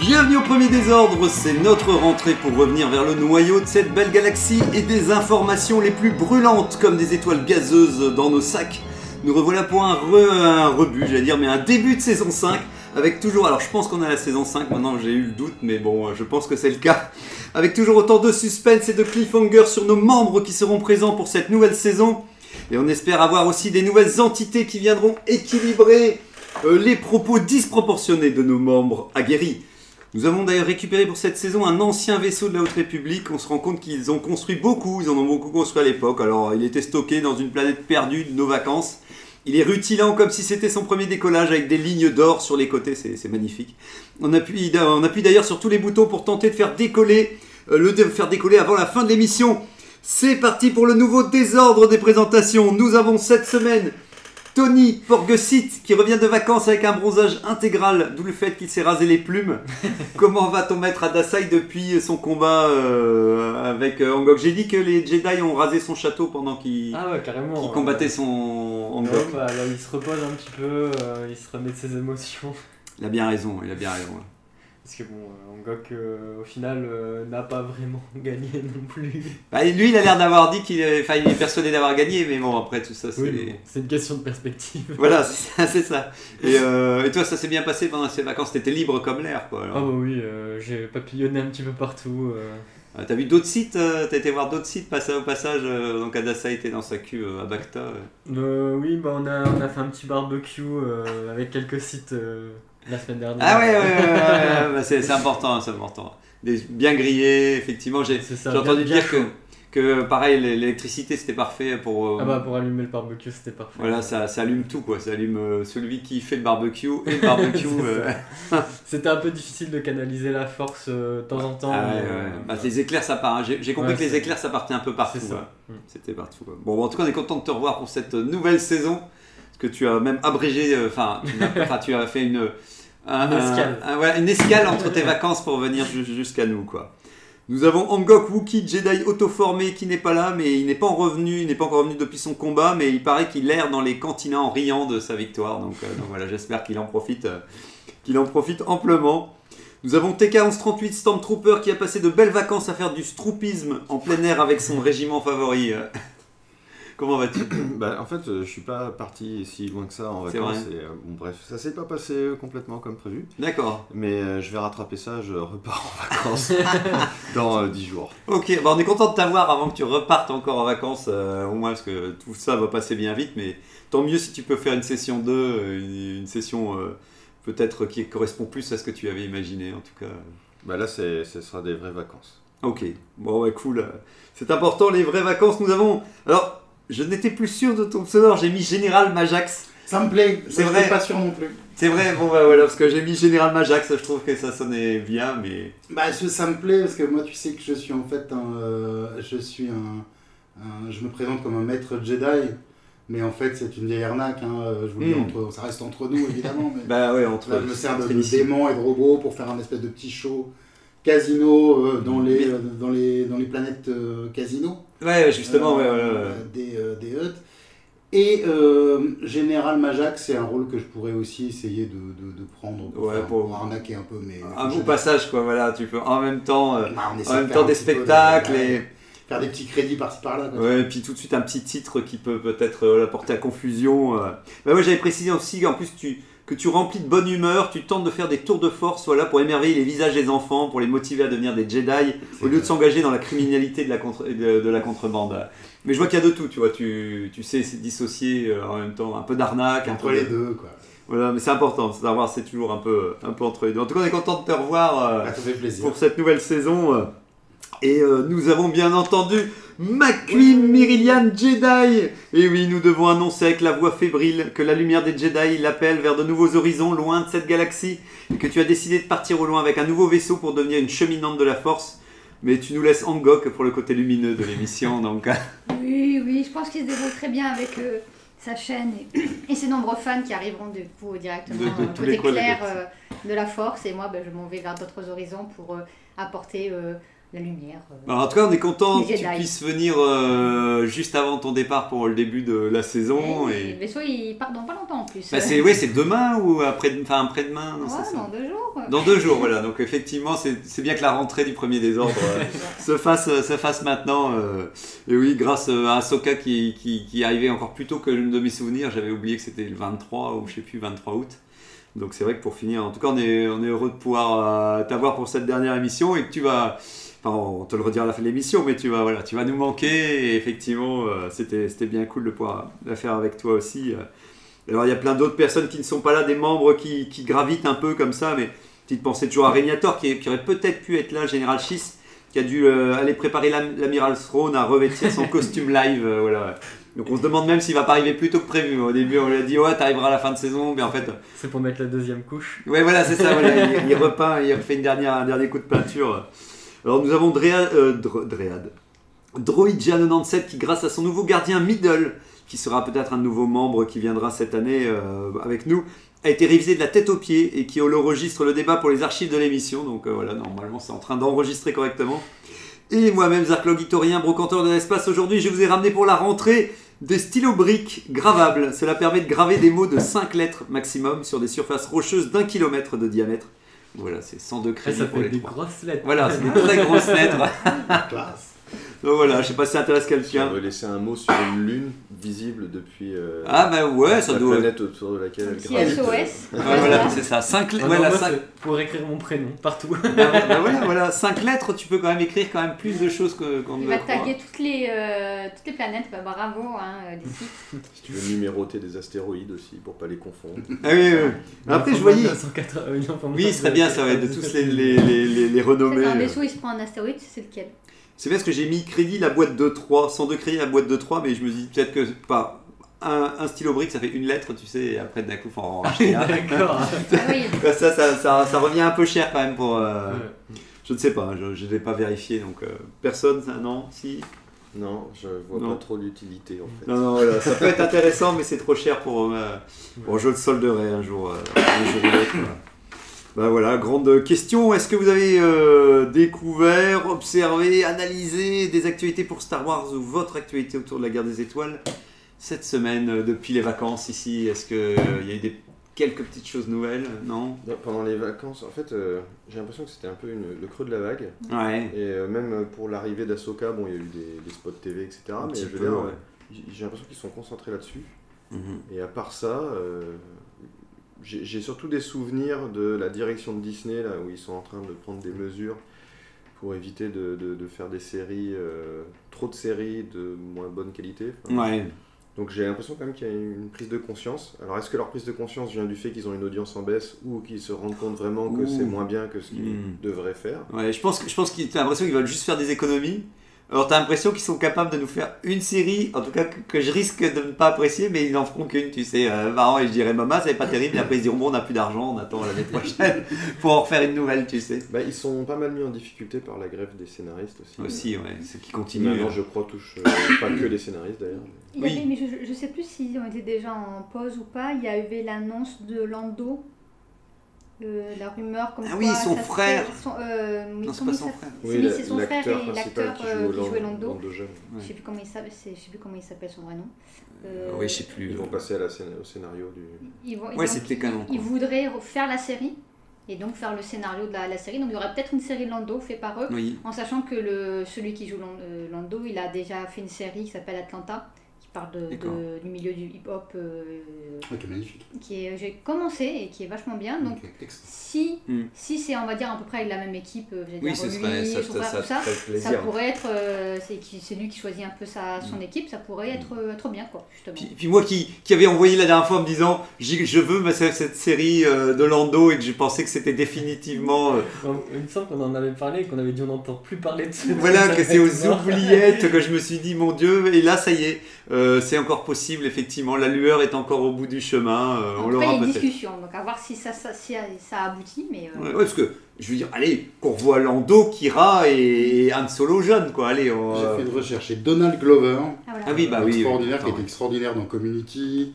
Bienvenue au premier désordre, c'est notre rentrée pour revenir vers le noyau de cette belle galaxie et des informations les plus brûlantes comme des étoiles gazeuses dans nos sacs. Nous revoilà pour un, re- un rebut, j'allais dire, mais un début de saison 5 avec toujours, alors je pense qu'on à la saison 5 maintenant, j'ai eu le doute, mais bon, je pense que c'est le cas. Avec toujours autant de suspense et de cliffhanger sur nos membres qui seront présents pour cette nouvelle saison. Et on espère avoir aussi des nouvelles entités qui viendront équilibrer euh, les propos disproportionnés de nos membres aguerris. Nous avons d'ailleurs récupéré pour cette saison un ancien vaisseau de la Haute République. On se rend compte qu'ils ont construit beaucoup, ils en ont beaucoup construit à l'époque. Alors il était stocké dans une planète perdue de nos vacances. Il est rutilant comme si c'était son premier décollage avec des lignes d'or sur les côtés, c'est magnifique. On appuie, on d'ailleurs sur tous les boutons pour tenter de faire décoller, euh, le de faire décoller avant la fin de l'émission. C'est parti pour le nouveau désordre des présentations. Nous avons cette semaine Tony Porgesit qui revient de vacances avec un bronzage intégral, d'où le fait qu'il s'est rasé les plumes. Comment va ton maître Adasai depuis son combat euh, avec euh, Angok J'ai dit que les Jedi ont rasé son château pendant qu'il Ah ouais, euh, combattait son Angok. ouais, bah, là, il se repose un petit peu, euh, il se remet de ses émotions. Il a bien raison, il a bien raison. Parce que bon, euh, Angok, euh, au final, euh, n'a pas vraiment gagné non plus. Bah, lui, il a l'air d'avoir dit qu'il est, enfin, il est persuadé d'avoir gagné, mais bon, après tout ça, c'est. Oui, bon, c'est une question de perspective. Voilà, c'est ça. Et, euh, et toi, ça s'est bien passé pendant ces vacances? T'étais libre comme l'air, quoi. alors. Ah bah oui, j'ai papillonné un petit peu partout. Ah, T'as vu d'autres sites T'as été voir d'autres sites passer au passage Donc Adassa était dans sa queue euh, à Bacta. oui, bah on a, on a fait un petit barbecue avec quelques sites la semaine dernière. Ah ouais, ouais, ouais, ouais, c'est important, c'est important. Des, bien grillé, effectivement. J'ai entendu bien- dire bien que, que pareil, l'électricité c'était parfait pour. euh, Ah bah pour allumer le barbecue, c'était parfait. Voilà, ça, ça allume tout quoi. Ça allume euh, celui qui fait le barbecue et le barbecue. Euh, C'était un peu difficile de canaliser la force euh, de temps en temps. Ah ouais, mais, ouais. Bah, les éclairs, ça part. hein. J'ai compris que les éclairs, ça partait un peu partout. C'était partout. quoi. Bon, en tout cas, on est content de te revoir pour cette nouvelle saison. Parce que tu as même abrégé. Enfin, tu, tu as fait une. Un- Une escale. un- un- voilà, une escale entre tes vacances pour venir ju- jusqu'à nous, quoi. Nous avons Angok Wookie Jedi auto-formé qui n'est pas là, mais il n'est pas en revenu, il n'est pas encore revenu depuis son combat, mais il paraît qu'il erre dans les cantinas en riant de sa victoire. Donc, euh, donc voilà, j'espère qu'il en profite, euh, qu'il en profite amplement. Nous avons TK1138 Stormtrooper qui a passé de belles vacances à faire du stroupisme en plein air avec son régiment favori. Comment vas-tu Bah, en fait, euh, je suis pas parti si loin que ça en vacances. vrai. Et, euh, bon, bref, ça s'est pas passé euh, complètement comme prévu. D'accord. Mais euh, je vais rattraper ça, je repars en vacances dans euh, 10 jours. Ok, bah on est content de t'avoir avant que tu repartes encore en vacances, au moins parce que tout ça va passer bien vite, mais tant mieux si tu peux faire une session 2, euh, une, une session peut-être qui correspond plus à ce que tu avais imaginé en tout cas. Bah là, ce sera des vraies vacances. Ok, bon ouais cool. C'est important les vraies vacances, nous avons... Alors, je n'étais plus sûr de ton pseudo, j'ai mis Général Majax. Ça me plaît, C'est vrai. pas sûr non plus. C'est vrai, bon bah voilà, parce que j'ai mis Général Majax, je trouve que ça sonnait bien, mais... Bah, ça, me plaît parce que moi, tu sais que je suis en fait un. euh, je suis un, un- Je me présente comme un maître Jedi, mais en fait, c'est une vieille arnaque. Hein, euh, je vous le dis, Hmm. entre, ça reste entre nous évidemment. Mais Bah ouais, entre... là, je me sers de, de démons et de robots pour faire un espèce de petit show casino euh, dans, les, euh, dans, les, dans les planètes euh, casino. Ouais, justement, ouais, ouais, ouais. Des, euh, des huts. Et Général Majax, c'est un rôle que je pourrais aussi essayer de, de, de prendre pour, faire- pour- arnaquer un peu. Mais, Un beau passage, quoi, voilà, tu peux en même temps, Bah, en même temps des spectacles et, Faire des petits crédits par-ci par-là. ouais, et puis tout de suite un petit titre qui peut peut-être euh, porter à confusion. euh. Bah ouais, j'avais précisé aussi qu'en plus tu, que tu remplis de bonne humeur, tu tentes de faire des tours de force voilà, pour émerveiller les visages des enfants, pour les motiver à devenir des Jedi, au lieu de s'engager dans la criminalité de la, contre- de, de la contrebande. Mais je vois qu'il y a de tout, tu vois, tu, tu sais dissocier euh, en même temps un peu d'arnaque, un Entre peu les de- deux, quoi. Voilà, mais c'est important, c'est d'avoir, c'est toujours un peu, un peu entre les deux. En tout cas, on est content de te revoir. euh, Ah, ça fait plaisir. pour cette nouvelle saison. euh. Et euh, nous avons bien entendu McQueen Myrilian Jedi. Et oui, nous devons annoncer avec la voix fébrile que la lumière des Jedi l'appelle vers de nouveaux horizons loin de cette galaxie et que tu as décidé de partir au loin avec un nouveau vaisseau pour devenir une cheminante de la force. Mais tu nous laisses Angok pour le côté lumineux de l'émission, donc. Oui, oui, je pense qu'il se débrouille très bien avec euh, sa chaîne et, et ses nombreux fans qui arriveront du coup directement De- de euh, tous les côté de clair euh, de la force. Et moi, ben, je m'en vais vers d'autres horizons pour euh, apporter euh, la lumière. euh. Bah, en tout cas, on est content que tu puisses venir euh, juste avant ton départ pour le début de la saison. Et Et... Le vaisseau, il part dans pas longtemps en plus. Bah, c'est ouais, c'est demain ou après, enfin après-demain. non, Ouais, ça. dans deux jours. Dans deux jours, voilà. Donc effectivement, c'est c'est bien que la rentrée du premier désordre euh, se, fasse, se fasse maintenant. euh. et oui, grâce euh, à Ahsoka qui, qui, qui est encore plus tôt que de mes souvenirs. J'avais oublié que c'était le 23 ou je sais plus, 23 août. Donc c'est vrai que pour finir, en tout cas, on est, on est heureux de pouvoir euh, t'avoir pour cette dernière émission et que tu vas. Enfin, on te le redira à la fin de l'émission, mais tu vas, voilà, tu vas nous manquer. Et effectivement, euh, c'était c'était bien cool de pouvoir la faire avec toi aussi. euh. Alors, il y a plein d'autres personnes qui ne sont pas là, des membres qui, qui gravitent un peu comme ça, mais petite pensée toujours à Régnator qui, qui aurait peut-être pu être là, Général Schiss, qui a dû euh, aller préparer l'am- l'amiral Throne à revêtir son costume live. euh, voilà. Donc on se demande même s'il va pas arriver plus tôt que prévu. Au début, on lui a dit ouais, t'arriveras à la fin de saison, mais en fait, C'est pour mettre la deuxième couche. Ouais, voilà, c'est ça. voilà, il, il repeint, il refait une dernière, un dernier coup de peinture. Alors, nous avons Dréad, euh, Dr- Dréad. Droidja97 qui, grâce à son nouveau gardien Middle, qui sera peut-être un nouveau membre qui viendra cette année euh, avec nous, a été révisé de la tête aux pieds et qui enregistre le débat pour les archives de l'émission. Donc euh, voilà, normalement, c'est en train d'enregistrer correctement. Et moi-même, Zarklogitorien, brocanteur de l'espace, aujourd'hui, je vous ai ramené pour la rentrée des stylos briques gravables. Cela permet de graver des mots de 5 lettres maximum sur des surfaces rocheuses d'un kilomètre de diamètre. Voilà, c'est 102 Après, crédits ça pour fait les des grosses lettres. Voilà, c'est des très grosses lettres. Classe. Donc voilà, je sais pas si ça intéresse on quelqu'un. veut laisser un mot sur une lune visible depuis euh, Ah bah ouais, ça la doit. planète autour de laquelle elle gravite. SOS. Ouais, voilà, c'est ça. 5 Ah voilà, cinq- c'est pour écrire mon prénom partout. bah, voilà, voilà, cinq lettres, tu peux quand même écrire quand même plus de choses que- qu'on ne Il le va taguer toutes les, euh, toutes les planètes. Bah, bravo, hein, euh, les sites. Si tu veux numéroter des astéroïdes aussi pour pas les confondre. Ah oui, oui. Après, je voyais. 980, non, enfin, Oui, ce serait bien ça, ouais, de tous les, les, les, les, les renommer. un vaisseau il se prend un astéroïde, c'est lequel? C'est bien parce que j'ai mis crédit la boîte de 3, 102 crédits la boîte de 3, mais je me dis peut-être que pas un, un stylo brique ça fait une lettre, tu sais, et après d'un coup faut en racheter un. D'accord. Ah oui, ça, ça, ça, ça revient un peu cher quand même pour. euh, Ouais. Je ne sais pas, je ne l'ai pas vérifié donc euh, personne, ça, non, si? Non, je vois Non. pas trop l'utilité en fait. Non, non, voilà, ça peut être intéressant, mais c'est trop cher pour. Euh, bon, je le solderai un jour. euh, un voilà. Bah voilà, grande question. Est-ce que vous avez euh, découvert, observé, analysé des actualités pour Star Wars ou votre actualité autour de la guerre des étoiles cette semaine euh, depuis les vacances ici? Est-ce qu'il y a eu des, quelques petites choses nouvelles? Non? Pendant les vacances, en fait, euh, j'ai l'impression que c'était un peu une- le creux de la vague. Ouais. Et euh, même pour l'arrivée d'Asoka, bon, il y a eu des, des spots TV, etc. Un mais ouais. euh, j'ai l'impression qu'ils sont concentrés là-dessus. Mhm. Et à part ça, euh, j'ai surtout des souvenirs de la direction de Disney, là où ils sont en train de prendre des mesures pour éviter de, de- de faire des séries, euh, trop de séries de moins bonne qualité. Enfin, Ouais. Donc j'ai l'impression quand même qu'il y a une prise de conscience. Alors est-ce que leur prise de conscience vient du fait qu'ils ont une audience en baisse ou qu'ils se rendent compte vraiment que c'est moins bien que ce qu'ils Mm. devraient faire? Ouais, je pense que je pense qu'ils t'as l'impression qu'ils veulent juste faire des économies. Alors t'as l'impression qu'ils sont capables de nous faire une série, en tout cas que, que je risque de ne pas apprécier, mais ils n'en feront qu'une, tu sais, euh, marrant et je dirais maman, c'est pas terrible, et après ils diront bon on n'a plus d'argent, on attend l'année prochaine pour en refaire une nouvelle, tu sais. bah, Ils sont pas mal mis en difficulté par la grève des scénaristes aussi. Aussi, ouais, ce qui continue. maintenant je crois touche euh, pas que les scénaristes d'ailleurs. Il y Oui. avait, mais je, je sais plus s'ils ont été déjà en pause ou pas. Il y avait l'annonce de Lando. Euh, la rumeur comme Ah quoi oui, son ça frère. serait son- euh, oui, Non, c'est pas son frère. Oui, c'est son frère et l'acteur qui euh, qui jouait Lando. Je sais plus comment il s'appelle, je sais plus comment il s'appelle son vrai nom. Euh, oui, je sais plus. Ils vont passer à la scén- au scénario du. Ils vont, Ouais, c'était canon, Ils quoi. voudraient refaire la série et donc faire le scénario de la, la série. Donc il y aurait peut-être une série Lando fait par eux, Oui. en sachant que le, celui qui joue Lan- euh, Lando, il a déjà fait une série qui s'appelle Atlanta, parle de, du milieu du hip-hop, euh, Ok, magnifique. qui est j'ai commencé et qui est vachement bien. Donc si, Hmm. si c'est on va dire à peu près avec la même équipe, euh, Oui, ça, pourrait être, euh, c'est c'est lui qui choisit un peu sa, son équipe, ça pourrait être, euh, être bien quoi, justement. Puis, puis moi qui, qui avait envoyé la dernière fois en me disant je veux ma- cette cette série euh, de Lando et que je pensais que c'était définitivement euh, Il me semble qu'on en avait parlé et qu'on avait dit on n'entend plus parler de ce voilà que c'est aux oubliettes que je me suis dit mon dieu et là ça y est Euh, c'est encore possible, effectivement. La lueur est encore au bout du chemin. euh, En on tout cas, l'aura il y a une peut-être. discussion, donc à voir si ça, ça, si ça aboutit. Mais euh, Ouais, ouais, parce que je veux dire, allez, qu'on revoit Lando, Kira et Han Solo jeune, quoi. Allez, on, J'ai fait une recherche. C'est Donald Glover. ah, voilà. Ah oui, bah oui. extraordinaire, oui, qui était attends, extraordinaire dans Community.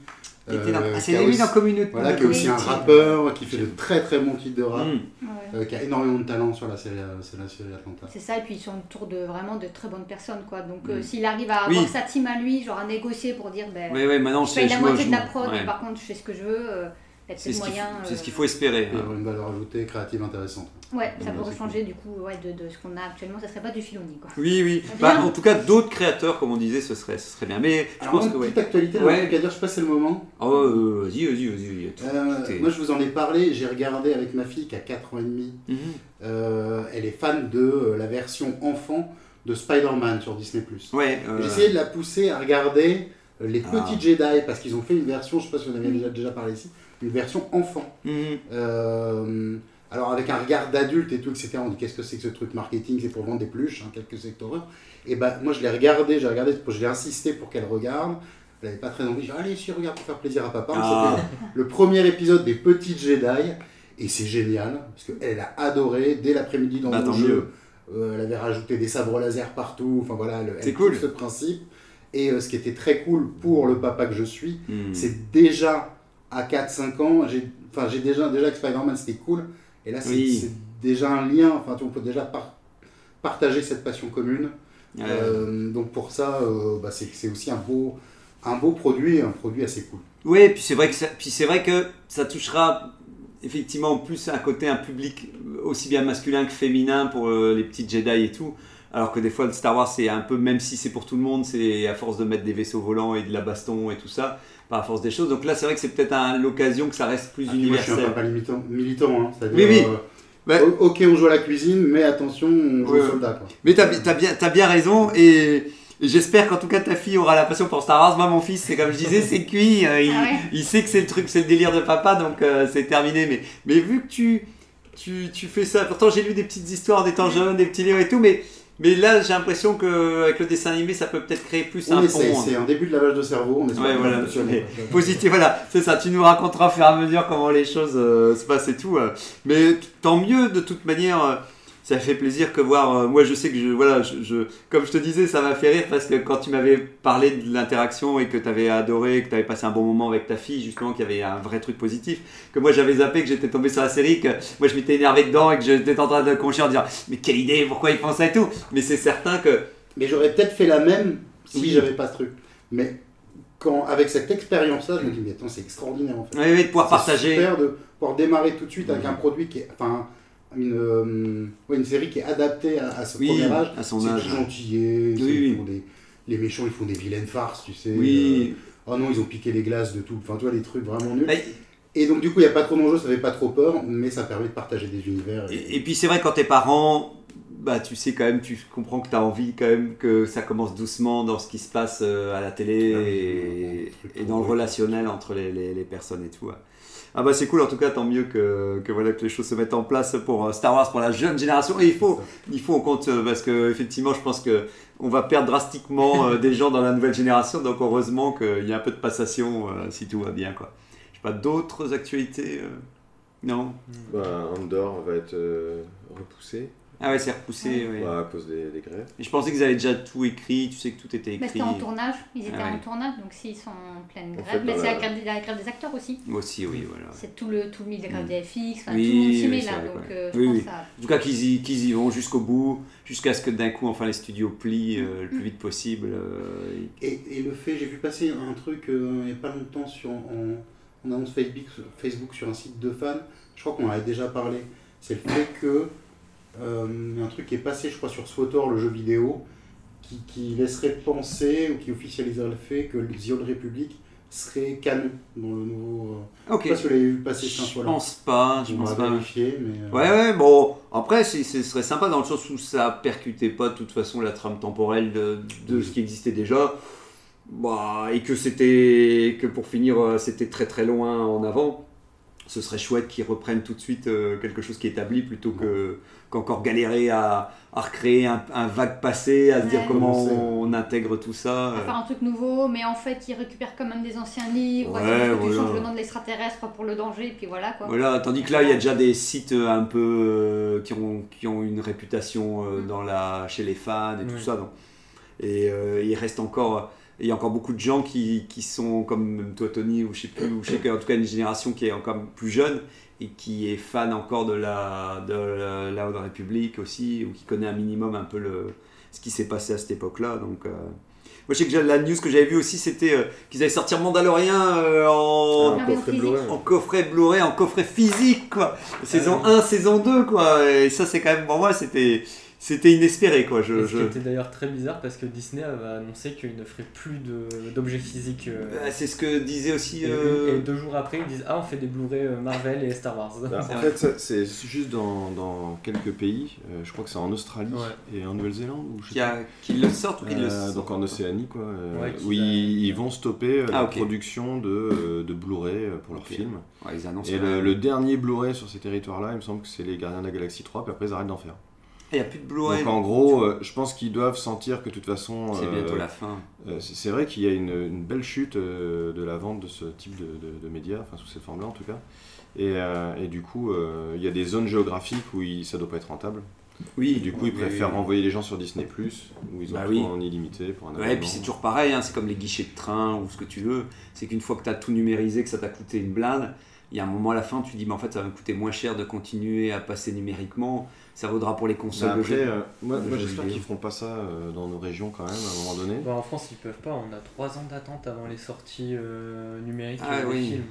Il était dans- euh, Ah, qui c'est a lui dans Community. Voilà, qui est aussi un Oui. rappeur, qui fait de très très bons titres de rap, Mm. Ouais. euh, qui a énormément de talent sur la série, euh, c'est la série Atlanta. C'est ça, et puis ils sont autour de vraiment de très bonnes personnes. quoi. Donc euh, Mm. s'il arrive à Oui. avoir sa team à lui, genre à négocier pour dire ben, Ouais, ouais, maintenant, je c'est paye la moitié de la prod, ouais. mais par contre je fais ce que je veux. C'est ce qu'il euh, ce qu'il faut espérer. Et avoir une valeur ajoutée créative intéressante. Ouais, ça Ouais, pourrait changer du coup ouais, de, de ce qu'on a actuellement. Ça serait pas du Filoni. Quoi. Oui, oui. Bah, en tout cas, d'autres créateurs, comme on disait, ce serait, ce serait bien. Mais je Alors, pense une que, ouais. petite actualité, Ouais. un truc à dire, je sais pas si c'est le moment. Oh, euh, vas-y, vas-y, vas-y. Euh, moi je vous en ai parlé, j'ai regardé avec ma fille qui a 4 ans et demi. Mhm. Euh, elle est fan de la version enfant de Spider-Man sur Disney+. Ouais. euh, J'ai essayé de la pousser à regarder les Ah. petits Jedi parce qu'ils ont fait une version, je sais pas si vous en avez déjà, déjà parlé ici, une version enfant. mhm. Euh, alors avec un regard d'adulte et tout, etc. On dit qu'est-ce que c'est que ce truc marketing, c'est pour vendre des peluches, hein, quelques secteurs. Et ben moi je l'ai regardé, j'ai regardé, je l'ai insisté pour qu'elle regarde. Elle n'avait pas très envie. J'ai dit allez, si regarde pour faire plaisir à papa. Ah. Le premier épisode des petits Jedi et c'est génial parce qu'elle a adoré dès l'après-midi dans Bah, tant jeu. euh, elle avait rajouté des sabres laser partout. Enfin voilà, le, C'est elle cool. ce principe. Et euh, ce qui était très cool pour le papa que je suis, Mhm. c'est déjà à 4-5 ans, j'ai enfin, déjà, déjà que Spider-Man c'était cool, et là c'est Oui. déjà un lien, enfin on peut déjà par- partager cette passion commune. Ouais. Euh, donc pour ça, euh, bah, c'est aussi un beau, un beau produit, et un produit assez cool. Oui, puis c'est vrai que ça, puis c'est vrai que ça touchera effectivement plus un côté un public aussi bien masculin que féminin pour euh, les petits Jedi et tout. Alors que des fois, le Star Wars, c'est un peu, même si c'est pour tout le monde, c'est à force de mettre des vaisseaux volants et de la baston et tout ça, par la force des choses. Donc là, c'est vrai que c'est peut-être un- l'occasion que ça reste plus Ah, puis moi je suis un universel. papa militant, militant hein, c'est-à-dire, Oui, oui. euh, ok on joue à la cuisine, mais attention on joue Ouais, au soldat. Quoi. Mais t'as, bi- t'as bien, t'as bien raison et, j'espère qu'en tout cas ta fille aura la passion pour Star Wars. Moi, mon fils, c'est comme je disais, c'est cuit. euh, il, Ah ouais il sait que c'est le truc, c'est le délire de papa, donc euh, c'est terminé. Mais, mais vu que tu, tu, tu fais ça, pourtant j'ai lu des petites histoires d'étant jeune, des petits livres et tout, mais, mais là j'ai l'impression qu'avec le dessin animé, ça peut peut-être créer plus On un essaie, pont. c'est un début de lavage de cerveau, on espère Ouais, voilà, positif, voilà, c'est ça, tu nous raconteras au fur et à mesure comment les choses euh, se passent et tout. euh. Mais tant mieux, de toute manière, euh, ça fait plaisir que voir. euh, moi, je sais que je, voilà, je, je- comme je te disais, ça m'a fait rire parce que quand tu m'avais parlé de l'interaction et que tu avais adoré, que tu avais passé un bon moment avec ta fille, justement, qu'il y avait un vrai truc positif, que moi j'avais zappé, que j'étais tombé sur la série, que moi je m'étais énervé dedans et que j'étais en train de concher en disant Mais quelle idée, pourquoi ils font ça et tout Mais c'est certain que. Mais j'aurais peut-être fait la même si Oui. j'avais pas ce truc. Mais quand, avec cette expérience-là, je me dis, mais attends, c'est extraordinaire en fait. Oui, oui, de pouvoir partager. super de pouvoir démarrer tout de suite avec un produit qui est. Enfin, une, euh, ouais, une série qui est adaptée à, à ce Oui, premier âge. à son âge. tout gentillé. Oui, des- les méchants, ils font des vilaines farces, tu sais. Oui. euh, oh non, ils ont piqué les glaces de tout. Enfin, tu vois, les trucs vraiment nuls. Et donc, du coup, il n'y a pas trop d'enjeux, ça fait pas trop peur, mais ça permet de partager des univers. Et, et puis c'est vrai quand t'es parent, bah tu sais quand même, tu comprends que tu as envie quand même que ça commence doucement dans ce qui se passe euh, à la télé Ah et, dans le relationnel entre les, les- les personnes et tout. Ah bah c'est cool en tout cas, tant mieux que, que voilà que les choses se mettent en place pour euh, Star Wars pour la jeune génération. Et il faut, il faut on compte euh, parce que effectivement je pense que on va perdre drastiquement euh, des gens dans la nouvelle génération. Donc heureusement qu'il y a un peu de passation euh, si tout va bien quoi. Je sais pas d'autres actualités. euh, Non? Bah, Andorre va être euh, repoussé Ah ouais c'est repoussé. ouais. bah, à cause des, des grèves. Et je pensais qu'ils avaient déjà tout écrit, tu sais que tout était Mais écrit. c'était en tournage, ils étaient Ah en tournage, donc s'ils sont en pleine En grève, fait, mais c'est la- la, grève des- la grève des acteurs aussi. Aussi, oui, voilà. C'est tout le, tout le milieu de la grève Mm. des FX, enfin, Oui, tout le monde s'y oui, met là, vrai, donc euh, je Oui, pense oui. ça. En tout cas, qu'ils y, qu'ils y vont jusqu'au bout, jusqu'à ce que d'un coup, enfin, les studios plient euh, le plus vite possible. euh, et- Et, et le fait, j'ai vu passer un truc euh, il n'y a pas longtemps sur, en, en annonce Facebook, Facebook sur un site de fans, je crois qu'on en avait déjà parlé, c'est le fait que un truc qui est passé, je crois, sur SWTOR, le jeu vidéo, qui, qui laisserait penser ou qui officialiserait le fait que The Old Republic serait canon dans le nouveau. euh, Ok. Je sais pas si vous l'avez vu passer cette Je pense pas, je On pense pas. vérifier, mais. euh, Ouais, ouais, bon, après, ce serait sympa dans le sens où ça percutait pas de toute façon la trame temporelle de, de ce qui existait déjà. Bah, et que c'était, que pour finir, euh, c'était très très loin en avant. ce serait chouette qu'ils reprennent tout de suite euh, quelque chose qui est établi plutôt que qu'encore galérer à, à recréer un, un vague passé, à se dire comment on intègre tout ça. à euh. faire un truc nouveau, mais en fait, ils récupèrent quand même des anciens livres. Ouais, voilà. Tu changes le nom de l'extraterrestre pour le danger, et puis voilà quoi. Voilà, tandis que là, il y a déjà des sites euh, un peu euh, qui, ont, qui ont une réputation euh, Mm. dans la, chez les fans et tout ça. Donc. Et euh, il reste encore, il y a encore beaucoup de gens qui, qui sont comme toi, Tony, ou je sais plus, ou je sais qu'en tout cas une génération qui est encore plus jeune et qui est fan encore de la, de la, la Haute République aussi, ou qui connaît un minimum un peu le, ce qui s'est passé à cette époque-là. Donc. euh, moi, je sais que la news que j'avais vue aussi, c'était euh, qu'ils allaient sortir Mandalorian euh, en, Ah, en coffret. Blu-ray. en coffret Blu-ray, en coffret physique, quoi. Saison 1, saison 2, quoi. Et ça, c'est quand même, pour moi, c'était, c'était inespéré, quoi. Je, je- qui était d'ailleurs très bizarre parce que Disney avait annoncé qu'il ne ferait plus de- d'objets physiques. euh, Ah, C'est ce que disait aussi. et, euh, et deux jours après, ils disent Ah, on fait des Blu-ray euh, Marvel et Star Wars. Bah, en vrai. fait, c'est juste dans, dans quelques pays. Euh, je crois que c'est en Australie Ouais. et en Nouvelle-Zélande. qui, a- qui le sortent ou qui le sortent donc en Océanie, quoi. euh, Ouais, qui où ils, vont stopper Ah, la ok. production de, de Blu-ray pour leurs Ok. films. Ouais, ils annoncent. Et le, le dernier Blu-ray sur ces territoires-là, il me semble que c'est les Gardiens de la Galaxie 3, puis après ils arrêtent d'en faire. Il n'y a plus de Blu-ray. Donc en gros, euh, je pense qu'ils doivent sentir que de toute façon, c'est euh, bientôt la fin. euh, c'est vrai qu'il y a une, une belle chute de la vente de ce type de, de- de médias, enfin sous cette forme-là en tout cas. Et, et du coup, il y a des zones géographiques où il, ça doit pas être rentable. Oui. Et du coup, ils préfèrent oui. renvoyer les gens sur Disney+, où ils ont Bah tout oui. en illimité pour un Ouais, et puis c'est toujours pareil, hein, c'est comme les guichets de train ou ce que tu veux. C'est qu'une fois que tu as tout numérisé, que ça t'a coûté une blinde, il y a un moment à la fin, tu dis, mais en fait, ça va me coûter moins cher de continuer à passer numériquement. Ça vaudra pour les consoles Bah de après, euh, moi, j'espère qu'ils feront pas ça euh, dans nos régions quand même, à un moment donné. Bon, en France, ils peuvent pas, on a 3 ans d'attente avant les sorties euh, numériques Ah des oui. films.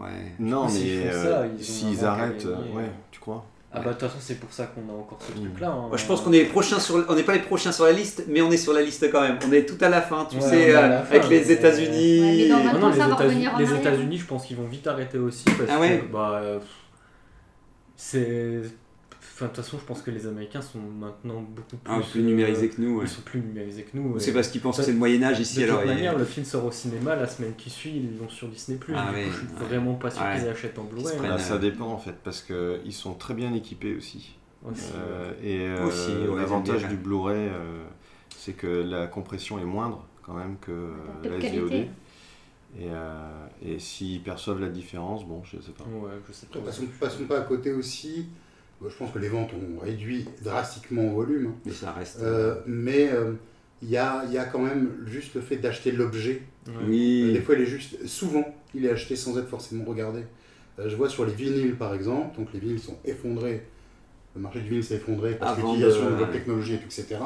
Ouais. Non, S'ils mais font euh, ça, ils ont s'ils arrêtent, euh, ouais, tu crois? Ah bah de toute façon, c'est pour ça qu'on a encore ce Mm. truc-là. hein. Moi, je pense qu'on est les prochains sur, on n'est pas les prochains sur la liste, mais on est sur la liste quand même. On est tout à la fin, tu Ouais, sais, euh, fin, avec les États-Unis. Ouais, Ah non, Maintenant, les États-Unis, je pense qu'ils vont vite arrêter aussi parce Ah ouais que bah euh, c'est enfin de toute façon, je pense que les Américains sont maintenant beaucoup plus, Un peu plus euh, numérisé que nous. ouais. Ils sont plus numérisés que nous. C'est parce qu'ils pensent que c'est le Moyen-Âge de ici, toute alors. il- manière, le film sort au cinéma la semaine qui suit, ils l'ont sur Disney+. Ah du oui, coup, je suis ouais. vraiment pas sûr Ouais. qu'ils achètent en Blu-ray. hein. Bah, euh, Ça dépend en fait, parce qu'ils sont très bien équipés aussi. Aussi, Euh, et euh, Aussi, ouais, l'avantage du Blu-ray, euh, c'est que la compression est moindre quand même que euh, De la qualité. VOD. Et, euh, et s'ils perçoivent la différence, bon, je sais pas. Ouais, je sais pas. Passons, passons pas à côté aussi. Je pense que les ventes ont réduit drastiquement en volume. hein. Mais ça reste. Euh, mais euh, il y, a, il y a quand même juste le fait d'acheter l'objet. Euh, Oui. Des fois, il est juste. Souvent, il est acheté sans être forcément regardé. Euh, je vois sur les vinyles, par exemple, donc les vinyles sont effondrés. Le marché du vinyle s'est effondré parce que l'utilisation de- de nouvelles technologies et tout, etc.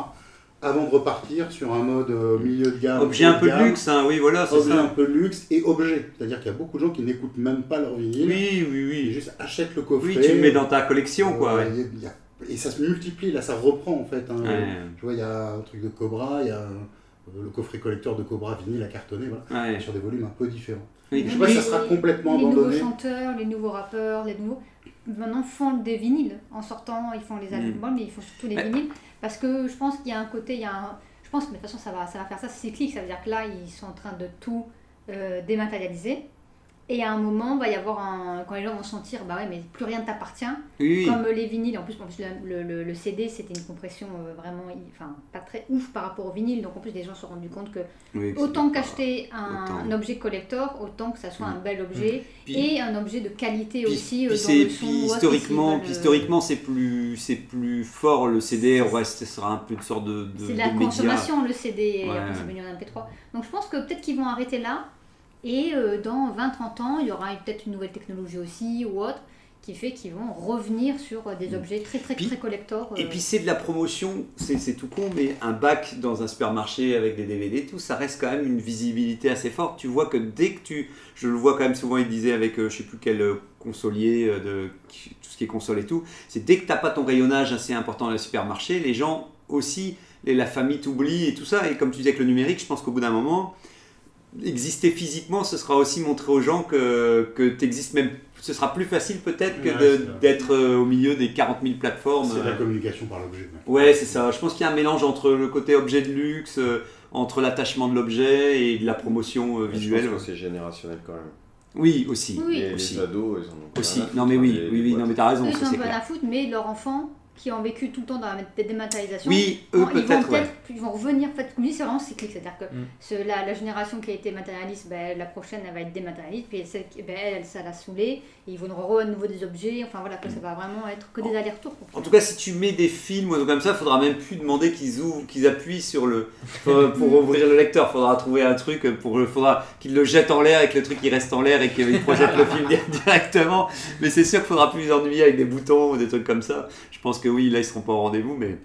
Avant de repartir sur un mode euh, milieu de gamme. Objet un peu de luxe, hein, oui, voilà, c'est Objet un ça. peu de luxe et objet. C'est-à-dire qu'il y a beaucoup de gens qui n'écoutent même pas leur vinyle. Oui, oui, Ils oui. juste achètent le coffret. Oui, tu le mets dans ta collection, quoi. Euh, ouais. il y a- il y a- et ça se multiplie, là ça reprend en fait. hein. Ouais. Je vois, il y a un truc de Cobra, il y a euh, le coffret collecteur de Cobra vinyle à cartonner, voilà, Ouais. sur des volumes un peu différents. Oui. Je sais pas si ça Les- sera complètement les nouveaux abandonné. chanteurs, les nouveaux rappeurs, les nouveaux maintenant font des vinyles en sortant, ils font les Mm. albums, mais ils font surtout les Ouais. vinyles parce que je pense qu'il y a un côté, il y a un, je pense, mais de toute façon ça va, ça va faire ça, c'est cyclique, ça veut dire que là ils sont en train de tout euh, dématérialiser. Et à un moment, va y avoir un. Quand les gens vont sentir, bah ouais, mais plus rien ne t'appartient. Oui. Comme les vinyles, en plus, en plus le, le- le CD, c'était une compression euh, vraiment. Enfin, pas très ouf par rapport au vinyle. Donc en plus, les gens se sont rendus compte que Oui, autant qu'acheter un, autant. un objet collector, autant que ça soit Mm. un bel objet Puis- et un objet de qualité Puis, aussi. euh, puis dans c'est- le son puis historiquement, euh, historiquement c'est plus, c'est plus fort le CD, ouais, ce sera un peu une sorte de, de, C'est de la de média. consommation le CD et après c'est venu en MP3. Donc je pense que peut-être qu'ils vont arrêter là et euh, dans 20-30 ans il y aura peut-être une nouvelle technologie aussi ou autre qui fait qu'ils vont revenir sur euh, des objets très très Puis- très collector. Et euh, puis c'est de la promotion, c'est tout con, mais un bac dans un supermarché avec des DVD et tout, ça reste quand même une visibilité assez forte. Tu vois que dès que tu, je le vois quand même souvent, il disait avec je sais plus quel consolier de tout ce qui est console et tout, c'est dès que t'as pas ton rayonnage assez important dans le supermarché, les gens aussi, les- la famille t'oublie et tout ça. Et comme tu disais avec le numérique, je pense qu'au bout d'un moment, exister physiquement, ce sera aussi montrer aux gens que, que tu existes même. Ce sera plus facile peut-être que Ouais, d'être euh, au milieu des 40 000 plateformes. C'est de la euh. communication par l'objet. ouais. Ouais, c'est ça. Je pense qu'il y a un mélange entre le côté objet de luxe, euh, entre l'attachement de l'objet et de la promotion je visuelle. pense que c'est générationnel quand même. Oui, aussi. Oui. Et aussi. les ados, ils en ont pas Aussi. Non mais hein, oui, les- oui, les oui, non mais t'as raison, ils c'est pas à foutre, mais leurs enfants qui ont vécu tout le temps dans la dé- dématérialisation, Oui, eux ils vont peut-être, ouais. ils vont revenir. En fait, comme c'est vraiment cyclique, c'est-à-dire que Mm. ce- la, la génération qui a été matérialiste, ben, la prochaine, elle va être dématérialiste, puis celle ben, elle, ça l'a saoulée, et ils vont re à nouveau des objets. Enfin voilà, que ça va vraiment être que des allers-retours. En ça. tout cas, si tu mets des films ou comme ça, faudra même plus demander qu'ils ouvrent, qu'ils appuient sur le pour, pour ouvrir le lecteur. Faudra trouver un truc pour, faudra qu'ils le jettent en l'air et que le truc il reste en l'air et qu'ils projettent le film di- directement. Mais c'est sûr qu'il faudra plus les ennuyer avec des boutons ou des trucs comme ça. Je pense que oui, là ils seront pas au rendez-vous, mais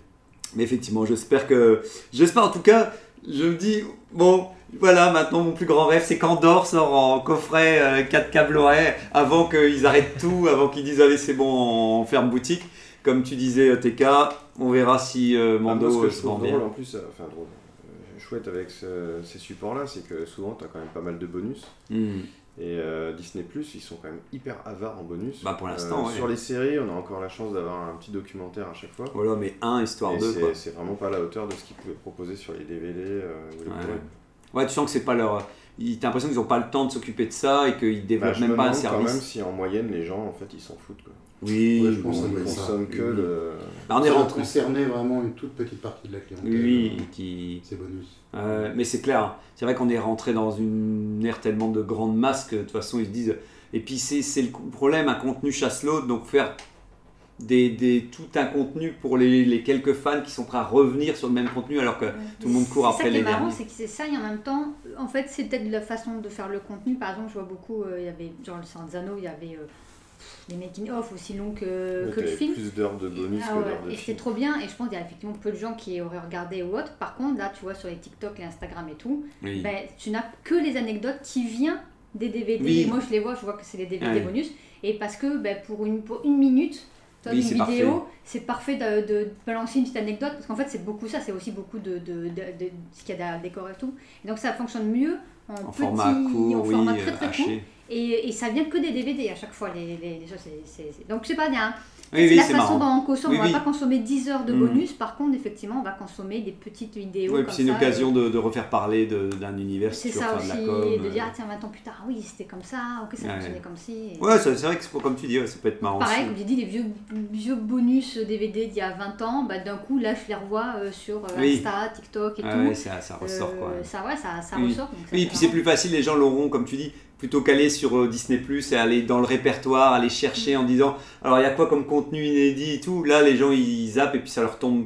mais effectivement, j'espère que j'espère en tout cas. Je me dis bon. Voilà, maintenant mon plus grand rêve c'est qu'Andorre sort en coffret euh, 4K Blu-ray avant qu'ils arrêtent tout, avant qu'ils disent allez c'est bon on ferme boutique. Comme tu disais TK, on verra si euh, Ah, moi, Mando ce que je se trouve vend bien. drôle en plus, euh, enfin drôle, euh, chouette avec ce- ces supports-là, c'est que souvent tu as quand même pas mal de bonus. Hmm. Et euh, Disney Plus, ils sont quand même hyper avares en bonus. Bah, pour l'instant, ouais. Sur les séries, on a encore la chance d'avoir un petit documentaire à chaque fois. Voilà, mais un histoire Et deux. C'est vraiment pas à la hauteur de ce qu'ils pouvaient proposer sur les DVD euh, ou les Ouais. Ouais, tu sens que c'est pas leur. ils- T'as l'impression qu'ils ont pas le temps de s'occuper de ça et qu'ils Bah, développent me même pas un demande quand même service. si en moyenne les gens en fait ils s'en foutent quoi. Oui, Ouais, je pense être ça. consomment que le. bah, on est rentré. concerner vraiment une toute petite partie de la clientèle. Oui, euh, qui. Ces bonus. Euh, mais c'est clair, hein. c'est vrai qu'on est rentré dans une ère tellement de grandes masses que de toute façon ils se disent. Et puis c'est c'est le problème, un contenu chasse l'autre, donc faire des, des- tout un contenu pour les, les quelques fans qui sont prêts à revenir sur le même contenu alors que tout le monde court C'est après ça qui les est marrant, derniers. c'est que c'est ça et en même temps, en fait, c'est peut-être la façon de faire le contenu. Par exemple, je vois beaucoup, euh, il y avait, genre le Sanzano, il y avait euh, des making-of aussi longs que, Ouais, que le film. plus d'heures de bonus Ah que ouais, d'heures de et c'est film. trop bien, et je pense qu'il y a effectivement peu de gens qui auraient regardé ou autre. Par contre, là, tu vois, sur les TikTok, les Instagram et tout, Oui. ben, tu n'as que les anecdotes qui viennent des DVD. Oui. Et moi, je les vois, je vois que c'est les DVD Ouais. bonus. Et parce que ben, pour, une, pour une minute, toi, Oui, une c'est vidéo, c'est parfait de, de balancer une petite anecdote. Parce qu'en fait, c'est beaucoup ça, c'est aussi beaucoup de, de, de, de ce qu'il y a derrière le décor et tout. Et donc, ça fonctionne mieux en, En petit, format court, en oui, format très très court. haché. Et, et ça vient que des DVD à chaque fois. Les, les, les choses, Donc, je sais pas, il y a un. Oui, c'est oui, la façon marrant. dont on consomme. Oui, on va oui. pas consommer 10 heures de Mm. bonus. Par contre, effectivement, on va consommer des petites vidéos. Puis c'est une occasion de, de refaire parler de- d'un univers si C'est tu ça aussi, de la com. de euh. dire, ah, tiens, 20 ans plus tard, oui, c'était comme ça, ok, ça Ouais. fonctionnait comme ci. Et- Ouais, c'est vrai que comme tu dis, ouais, ça peut être marrant Pareil, aussi. comme j'ai dit, les vieux, vieux bonus DVD d'il y a 20 ans, bah, d'un coup, là, je les revois euh, sur euh, Oui. Insta, TikTok et Ah tout. ouais, ça, ça ressort quoi. Euh, Ça, ouais, ça, ça Oui. ressort. donc Oui, puis c'est plus facile, les gens l'auront, comme tu dis, plutôt qu'aller sur euh, Disney Plus et aller dans le répertoire, aller chercher en disant alors il y a quoi comme contenu inédit et tout? Là, les gens ils zappent et puis ça leur tombe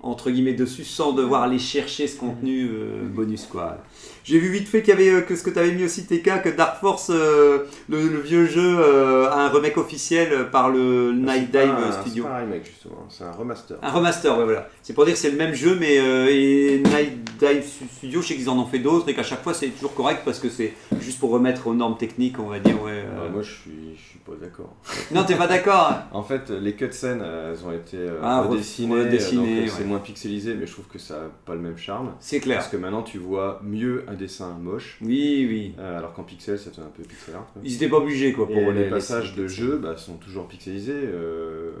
entre guillemets dessus sans devoir aller chercher ce contenu euh, bonus quoi. J'ai vu vite fait qu'il y avait euh, que ce que tu avais mis aussi TK que Dark Force, euh, le, le vieux jeu, euh, a un remake officiel par le Night C'est pas Dive un- Studio. C'est pas un remake justement, c'est un remaster. Un remaster, ouais, voilà. C'est pour dire que c'est le même jeu, mais et Night Dive Studio, je sais qu'ils en ont fait d'autres et qu'à chaque fois c'est toujours correct parce que c'est juste pour remettre aux normes techniques, on va dire. Ouais. Bah, moi je suis, je suis pas d'accord. Non, t'es pas d'accord hein En fait, les cutscenes, elles ont été Ah, redessinées, redessinées, donc, ouais. c'est moins pixelisé, mais je trouve que ça n'a pas le même charme. C'est clair. Parce que maintenant, tu vois mieux un dessin moche, Oui, oui. euh, alors qu'en pixel, ça fait un peu pixel art. quoi. Ils étaient pas obligés quoi pour Et les, les passages de jeu bah, sont toujours pixelisés. euh,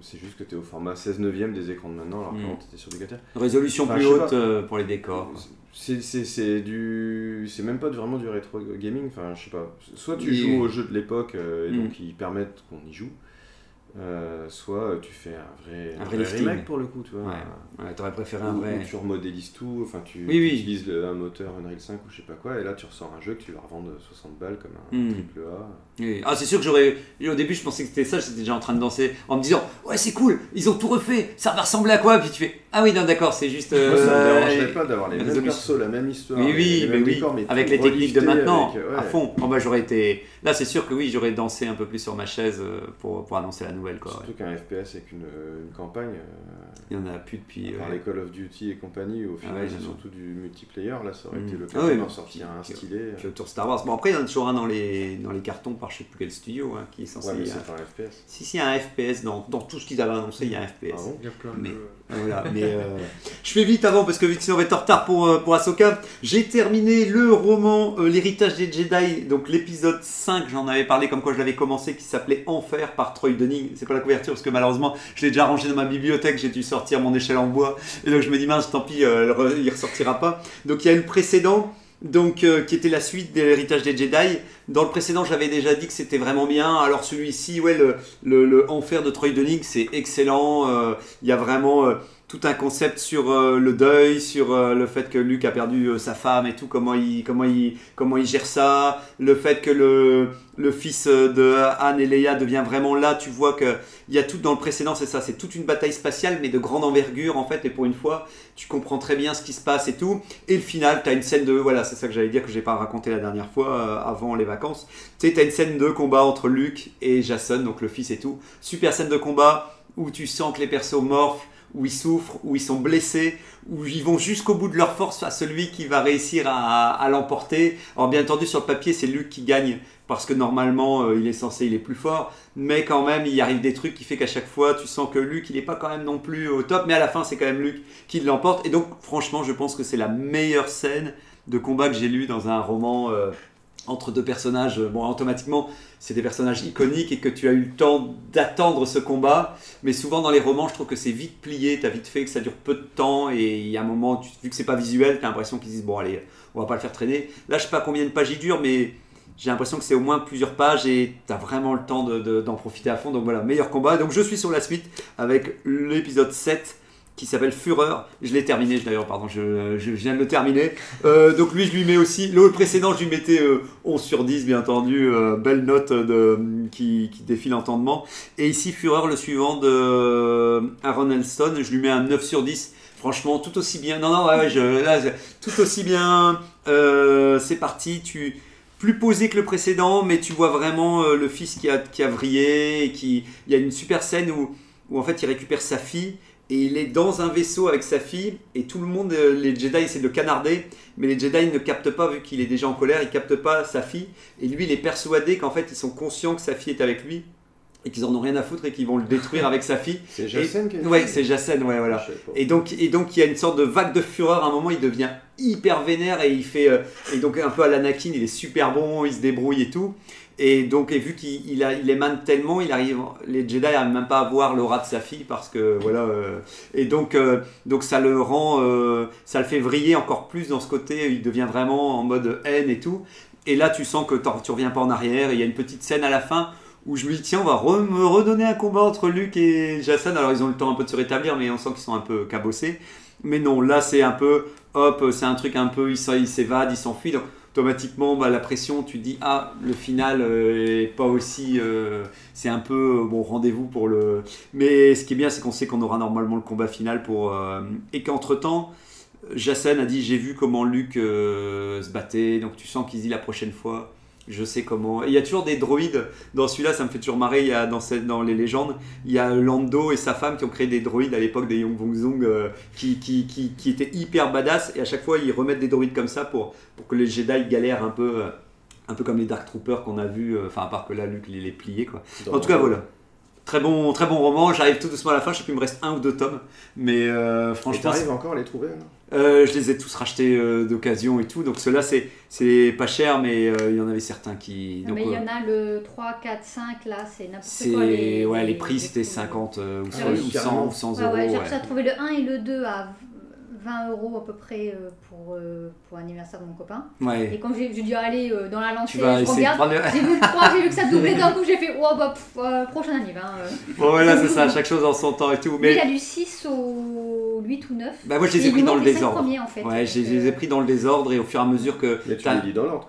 c'est juste que tu es au format 16 neuvième des écrans de maintenant, alors Mm. qu'avant tu étais sur du 4 Résolution Enfin, plus haute pas. euh, pour les décors. C'est du, c'est même pas vraiment du rétro gaming. Enfin, je sais pas. Soit tu Oui. joues aux jeux de l'époque et Mm. donc ils permettent qu'on y joue. Euh, soit tu fais un vrai, Un un vrai vrai remake pour le coup, tu vois. Ouais. Ouais, t'aurais préféré Où- un où vrai. tu remodélises tout, enfin tu, Oui, oui. tu utilises le- un moteur Unreal 5 ou je sais pas quoi, et là tu ressors un jeu que tu vas revendre 60 balles comme un Mm. triple A. Oui. Ah, c'est sûr que j'aurais. Au début, je pensais que c'était ça, j'étais déjà en train de danser en me disant Ouais, c'est cool, ils ont tout refait, ça va ressembler à quoi? Puis tu fais Ah oui, non, d'accord, c'est juste. Moi, ça me euh, dérangerait pas d'avoir les mêmes persos, la même histoire, Oui, les- mais mêmes oui, décors, mais avec les techniques de maintenant, avec, euh, à ouais. fond. Oh, bah, j'aurais été. Là, c'est sûr que oui, j'aurais dansé un peu plus sur ma chaise euh, pour, pour annoncer la nouvelle. Quoi, ouais. Surtout qu'un FPS avec une, une campagne, euh, Il y en a plus depuis. part ouais. les Call of Duty et compagnie, au final ouais, c'est non. surtout du multiplayer, là ça aurait Mm. été Ah l'occasion ouais, d'en sortir un stylé. Puis autour Star Wars. Bon, après, il y en a toujours un dans les, dans les cartons par je sais plus quel studio hein, qui est censé. Ouais, mais c'est pas un FPS. Si, si, un FPS dans, dans tout ce qu'ils avaient annoncé, il y a un FPS. Ah bon? Il y a plein de Mais-. Voilà, mais euh, je fais vite avant parce que vite on va être en retard pour, euh, pour Ahsoka. J'ai terminé le roman euh, L'héritage des Jedi, donc l'épisode 5, j'en avais parlé comme quoi je l'avais commencé, qui s'appelait Enfer par Troy Dunning. C'est pas la couverture parce que malheureusement je l'ai déjà rangé dans ma bibliothèque, j'ai dû sortir mon échelle en bois. Et donc je me dis mince, tant pis, euh, il ressortira pas. Donc il y a une précédente. Donc, euh, qui était la suite de l'héritage des Jedi, Dans le précédent, j'avais déjà dit que c'était vraiment bien. Alors celui-ci, ouais, le, le, Enfer de Troy c'est excellent. Euh, Il y a vraiment euh, tout un concept sur euh, le deuil, sur euh, le fait que Luke a perdu euh, sa femme et tout, comment il, comment, il, comment il gère ça. Le fait que le, le fils de Anne et Leia devient vraiment là. Tu vois qu'il y a tout dans le précédent, c'est ça. C'est toute une bataille spatiale, mais de grande envergure en fait. Et pour une fois, tu comprends très bien ce qui se passe et tout. Et le final, tu as une scène de. Voilà, c'est ça que j'allais dire que j'ai pas raconté la dernière fois avant les vacances. Tu sais, tu as une scène de combat entre Luke et Jason, donc le fils et tout. Super scène de combat où tu sens que les persos morphent, où ils souffrent, où ils sont blessés, où ils vont jusqu'au bout de leur force à celui qui va réussir à, l'emporter. Alors bien entendu, sur le papier, c'est Luke qui gagne parce que normalement, euh, il est censé, il est plus fort. Mais quand même, il arrive des trucs qui fait qu'à chaque fois, tu sens que Luke, il n'est pas quand même non plus au top. Mais à la fin, c'est quand même Luke qui l'emporte. Et donc, franchement, je pense que c'est la meilleure scène de combat que j'ai lu dans un roman euh, entre deux personnages. Bon, automatiquement, c'est des personnages iconiques et que tu as eu le temps d'attendre ce combat. Mais souvent dans les romans, je trouve que c'est vite plié, tu as vite fait que ça dure peu de temps et il y a un moment, tu- vu que c'est pas visuel, tu as l'impression qu'ils disent bon allez, on va pas le faire traîner. Là, je sais pas combien de pages il dure, mais j'ai l'impression que c'est au moins plusieurs pages et tu as vraiment le temps de- de- d'en profiter à fond. Donc voilà, meilleur combat. Donc je suis sur la suite avec l'épisode 7 qui s'appelle Fureur. Je l'ai terminé d'ailleurs, pardon, je, viens de le terminer. Euh, donc lui, je lui mets aussi. Le précédent, je lui mettais euh, 11 sur 10, bien entendu. euh, belle note qui, qui défie l'entendement. Et ici, Fureur, le suivant de euh, Aaron Elston, je lui mets un 9 sur 10. Franchement, tout aussi bien. Non, non, ouais, là, tout aussi bien. C'est parti. Tu plus posé que le précédent, mais tu vois vraiment le fils qui a, qui a vrillé. Et qui, il y a une super scène où, où en fait il récupère sa fille et il est dans un vaisseau avec sa fille et tout le monde, euh, les Jedi essaient de le canarder, mais les Jedi ne captent pas vu qu'il est déjà en colère, ils captent pas sa fille et lui il est persuadé qu'en fait ils sont conscients que sa fille est avec lui et qu'ils en ont rien à foutre et qu'ils vont le détruire avec sa fille. C'est Jacen qui une Ouais, c'est Jacen, ouais, voilà. Et donc, et donc il y a une sorte de vague de fureur. À un moment, il devient hyper vénère et il fait. euh, et donc, un peu à l'Anakin, il est super bon, il se débrouille et tout. Et donc, vu qu'il émane tellement, il arrive, les Jedi n'arrivent même pas à voir l'aura de sa fille parce que voilà. euh, et donc, euh, donc ça le rend, euh, ça le fait vriller encore plus dans ce côté. Il devient vraiment en mode haine et tout. Et là, tu sens que tu reviens pas en arrière. Il y a une petite scène à la fin où je me dis tiens on va me redonner un combat entre Luke et Jason alors ils ont le temps un peu de se rétablir mais on sent qu'ils sont un peu cabossés mais non là c'est un peu hop c'est un truc un peu ils s'évadent ils s'enfuient automatiquement bah, la pression tu dis ah le final euh, est pas aussi euh, c'est un peu euh, bon rendez-vous pour le mais ce qui est bien c'est qu'on sait qu'on aura normalement le combat final pour et qu'entre temps Jacen a dit j'ai vu comment euh, se battait donc tu sens qu'il dit la prochaine fois je sais comment. Et il y a toujours des droïdes dans celui-là, ça me fait toujours marrer. Il y a dans, cette- dans les légendes, il y a Lando et sa femme qui ont créé des droïdes à l'époque des Yong Bong Zung euh, qui, qui, qui, qui étaient hyper badass. Et à chaque fois, ils remettent des droïdes comme ça pour, pour que les Jedi galèrent un peu, euh, un peu comme les Dark Troopers qu'on a vu. Enfin, à part que là, Luke, il les plié quoi. En tout cas, voilà. Très bon, très bon roman. J'arrive tout doucement à la fin. Je sais plus, il me reste un ou deux tomes, mais euh, franchement, t'arrives encore à les trouver euh, je les ai tous rachetés euh, d'occasion et tout. Donc ceux-là, c'est, c'est pas cher, mais euh, il y en avait certains qui. Non, donc, mais il y en a le 3, 4, 5, là, c'est n'importe quoi. Les, ouais, les les- prix c'était les- 50 euh, ou, Ah 100, oui, ou 100, carrément. ou 100 Ouais, euros. ouais, j'ai ouais. réussi à trouver le 1 et le 2 à 20 euros à peu près euh, pour, euh, pour l'anniversaire de mon copain. Ouais. Et quand j'ai dû aller euh, dans la lancée, je regarde, prendre j'ai vu le 3, j'ai vu que ça doublait d'un coup, j'ai fait, oh bah, pff, euh, prochain anniversaire. Hein. Bon, voilà, c'est ça, chaque chose en son temps et tout. Lui, il a Mais du 6 au 8 ou 9. bah, moi, je les ai pris dans le désordre. premiers, en fait. Ouais, je les ai pris dans le désordre et au fur et à mesure que. Mais tu les lis dans l'ordre.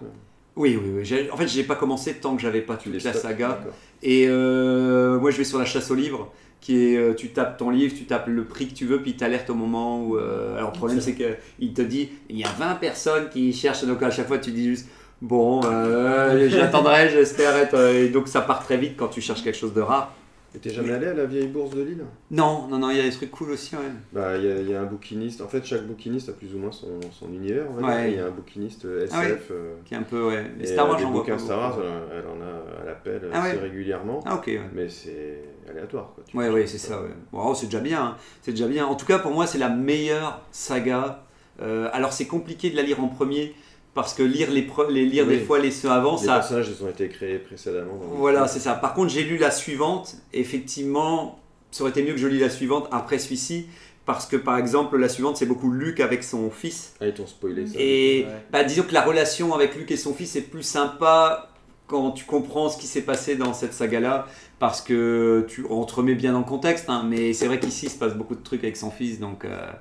Oui, oui, oui. En fait, j'ai pas commencé tant que j'avais pas toute la saga. Et euh, moi, je vais sur la chasse au livre, qui est, euh, tu tapes ton livre, tu tapes le prix que tu veux, puis il t'alerte au moment où. euh, alors, le problème, c'est qu'il te dit, il y a 20 personnes qui cherchent, donc à chaque fois, tu dis juste, bon, euh, j'attendrai, j'espère être. et donc, ça part très vite quand tu cherches quelque chose de rare. Et t'es jamais allé à la vieille bourse de Lille? Non, non, non, il y a des trucs cool aussi, ouais. Bah, il y, a- il y a un bouquiniste. En fait, chaque bouquiniste a plus ou moins son, son univers. Ouais. Il y a un bouquiniste euh, SF. Ah ouais. euh, Qui est un peu, ouais. Les Star Wars, euh, j'en vois pas Star Wars, elle, elle en a à l'appel Ah assez régulièrement. Ah, ok, ouais. Mais c'est aléatoire. Quoi. Tu Ouais, ouais, c'est ça. Ouais. Bon, c'est déjà bien. hein. C'est déjà bien. En tout cas, pour moi, c'est la meilleure saga. Euh, alors, c'est compliqué de la lire en premier parce que lire les, les lire Oui. des fois les ceux avant, Les ça. personnages, ils ont été créés précédemment. dans Voilà, c'est ça. Par contre, j'ai lu la suivante. Effectivement, ça aurait été mieux que je lis la suivante après celui-ci. Parce que, par exemple, la suivante, c'est beaucoup Luke avec son fils. Ah, ils t'ont spoilé ça. Et Ouais. bah, disons que la relation avec Luke et son fils est plus sympa quand tu comprends ce qui s'est passé dans cette saga-là, parce que tu, on te remet bien le contexte, hein, mais c'est vrai qu'ici il se passe beaucoup de trucs avec son fils, donc, euh,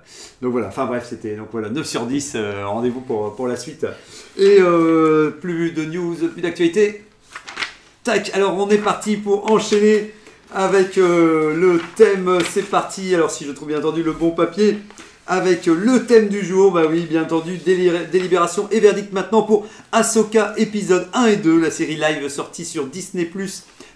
voilà, enfin bref, c'était donc voilà, 9 sur 10, euh, rendez-vous pour, pour la suite. Et euh, plus de news, plus d'actualité. Tac, alors on est parti pour enchaîner avec le thème, c'est parti, alors si je trouve bien entendu le bon papier, avec le thème du jour, bah oui, bien entendu, délibération et verdict maintenant pour Ahsoka épisode 1 et 2, la série live sortie sur Disney+,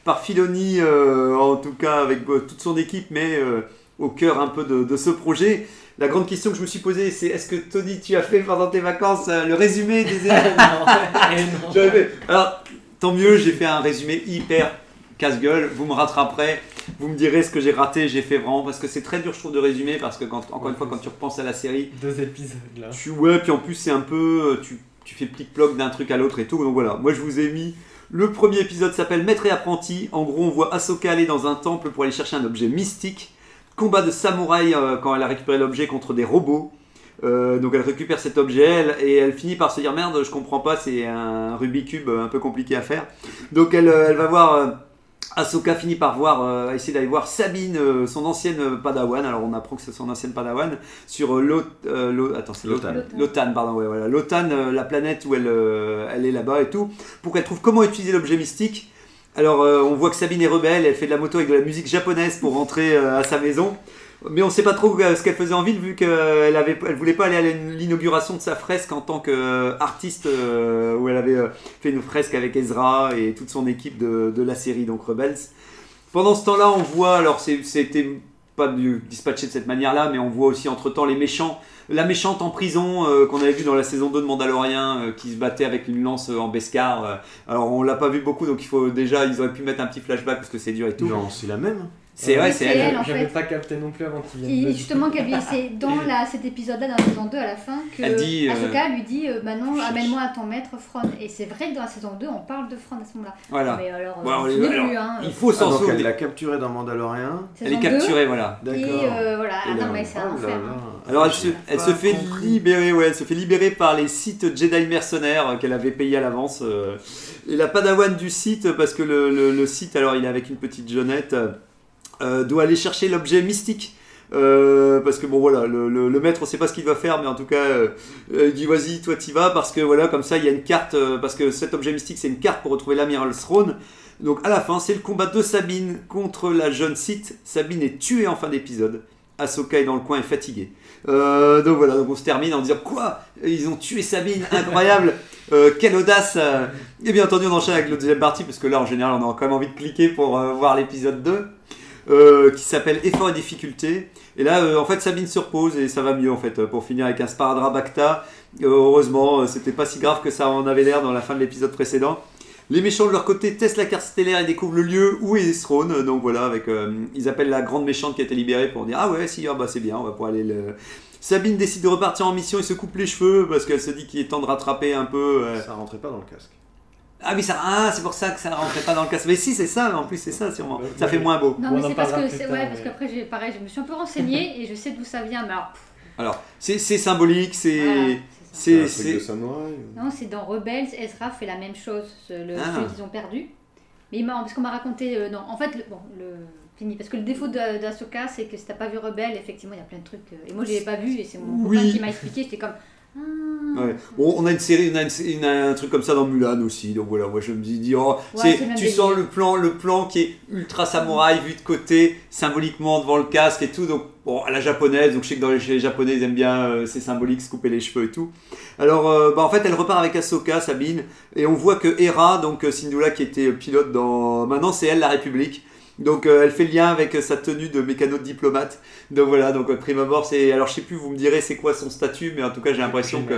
par Filoni, euh, en tout cas avec euh, toute son équipe, mais euh, au cœur un peu de, de ce projet. La grande question que je me suis posée, c'est est-ce que Tony, tu as fait pendant tes vacances le résumé des Eh non. J'avais fait. Alors, tant mieux, j'ai fait un résumé hyper casse-gueule. Vous me rattraperez, vous me direz ce que j'ai raté, j'ai fait vraiment. Parce que c'est très dur, je trouve, de résumer. Parce que, quand, encore une fois, quand tu repenses à la série, Deux épisodes là. tu, ouais, puis en plus, c'est un peu. euh, Tu, tu fais plic-ploc d'un truc à l'autre et tout. Donc voilà, moi je vous ai mis. Le premier épisode s'appelle Maître et apprenti. En gros, on voit Ahsoka aller dans un temple pour aller chercher un objet mystique. Combat de samouraï euh, quand elle a récupéré l'objet contre des robots. Euh, donc elle récupère cet objet elle, et elle finit par se dire merde, je comprends pas, c'est un Rubik's Cube un peu compliqué à faire. Donc elle, elle va voir. Ahsoka finit par voir, euh, essayer d'aller voir Sabine, euh, son ancienne euh, Padawan. Alors on apprend que c'est son ancienne Padawan sur euh, Lot, euh, attends, Lotan. Lotan. Pardon, ouais, voilà. Lotan, euh, la planète où elle, euh, elle est là-bas et tout, pour qu'elle trouve comment utiliser l'objet mystique. Alors euh, on voit que Sabine est rebelle, elle fait de la moto avec de la musique japonaise pour rentrer à sa maison. Mais on sait pas trop euh, ce qu'elle faisait en ville vu qu'elle avait, voulait pas aller à l'inauguration de sa fresque en tant qu'artiste euh, où elle avait euh, fait une fresque avec Ezra et toute son équipe de, la série donc Rebels. Pendant ce temps-là, on voit, alors c'était pas dispatché de cette manière-là, mais on voit aussi entre-temps les méchants, la méchante en prison euh, qu'on avait vu dans la saison 2 de Mandalorian euh, qui se battait avec une lance euh, en Beskar. euh. alors on l'a pas vu beaucoup, donc il faut déjà, ils auraient pu mettre un petit flashback parce que c'est dur et tout. Non, c'est la même. C'est vrai, Oui, c'est elle. elle. J'avais pas capté non plus avant qu'il Qui- vienne. justement, qu'elle lui, c'est dans la, cet épisode-là, dans la saison 2, à la fin, que Elle dit, euh, Ahsoka lui dit euh, Maintenant, amène-moi à ton maître Fron. Et c'est vrai que dans la saison 2, on parle de Fron à ce moment-là. Voilà. Mais alors, euh, Bon, on alors, finit alors, plus, hein. Il faut Ah, s'en elle souvenir. l'a capturé dans Mandalorian. Elle est capturée, voilà. D'accord. Et euh, voilà, ah non, mais c'est un enfer. Alors elle se, elle fait libérer, ouais, elle se fait libérer par les sites Jedi mercenaires euh, qu'elle avait payé à l'avance. euh. et la padawan du site, parce que le, le- le site, alors il est avec une petite jeunette, euh, doit aller chercher l'objet mystique. Euh, parce que bon voilà, le, le- le maître on sait pas ce qu'il va faire, mais en tout cas euh, il dit vas-y toi t'y vas parce que voilà comme ça il y a une carte parce que cet objet mystique c'est une carte pour retrouver l'amiral Throne. Donc à la fin c'est le combat de Sabine contre la jeune Sith. Sabine est tuée en fin d'épisode. Ahsoka est dans le coin et fatiguée. Euh, donc voilà, donc on se termine en disant quoi? Ils ont tué Sabine, incroyable Euh, Quelle audace euh. Et bien entendu, on enchaîne avec le deuxième partie, parce que là, en général, on a quand même envie de cliquer pour voir l'épisode 2, euh, qui s'appelle Effort et difficulté. Et là, euh, en fait, Sabine se repose et ça va mieux, en fait, euh, pour finir avec un sparadrap Bacta. Euh, heureusement, c'était pas si grave que ça en avait l'air dans la fin de l'épisode précédent. Les méchants de leur côté testent la carte stellaire et découvrent le lieu où est Throne. Donc voilà, avec, ils appellent la grande méchante qui a été libérée pour dire Ah ouais, si, ah bah c'est bien, on va pouvoir aller le. Sabine décide de repartir en mission et se coupe les cheveux parce qu'elle se dit qu'il est temps de rattraper un peu. euh, Ça rentrait pas dans le casque. Ah oui, ça, ah, c'est pour ça que ça rentrait pas dans le casque. Mais si, c'est ça, en plus c'est ça sûrement. Ça fait moins beau. Non, On mais en c'est parce que ouais, parce mais- qu'après, j'ai pareil, je me suis un peu renseignée et je sais d'où ça vient. Mais alors, Alors, c'est c'est symbolique, c'est. voilà, C'est. c'est ça. un truc c'est- de samouraï. Non, c'est dans Rebels, Ezra fait la même chose, ce- le Ah. jeu qu'ils ont perdu. Mais il m'a- parce qu'on m'a raconté, euh, non, en fait, le, bon, le fini. Parce que le défaut de- d'Ahsoka, c'est que si t'as pas vu Rebels, effectivement, il y a plein de trucs. euh, et moi, je l'ai pas vu et c'est mon Oui. copain qui m'a expliqué. J'étais comme. Ah. Ouais. On a une série, on a, une- une- un truc comme ça dans Mulan aussi, donc voilà, moi je me dis, oh, c'est tu sens le plan, le plan qui est ultra samouraï vu de côté, symboliquement devant le casque et tout, donc bon, à la japonaise, donc je sais que dans les, chez les japonais ils aiment bien, euh, c'est symbolique, se couper les cheveux et tout. Alors, euh, bah, en fait, elle repart avec Ahsoka, Sabine, et on voit que Hera, donc euh, Syndulla qui était pilote dans, maintenant c'est elle la République. Donc euh, elle fait le lien avec euh, sa tenue de mécano de diplomate. Donc voilà, donc euh, prime abord, c'est alors je sais plus, vous me direz c'est quoi son statut, mais en tout cas j'ai l'impression que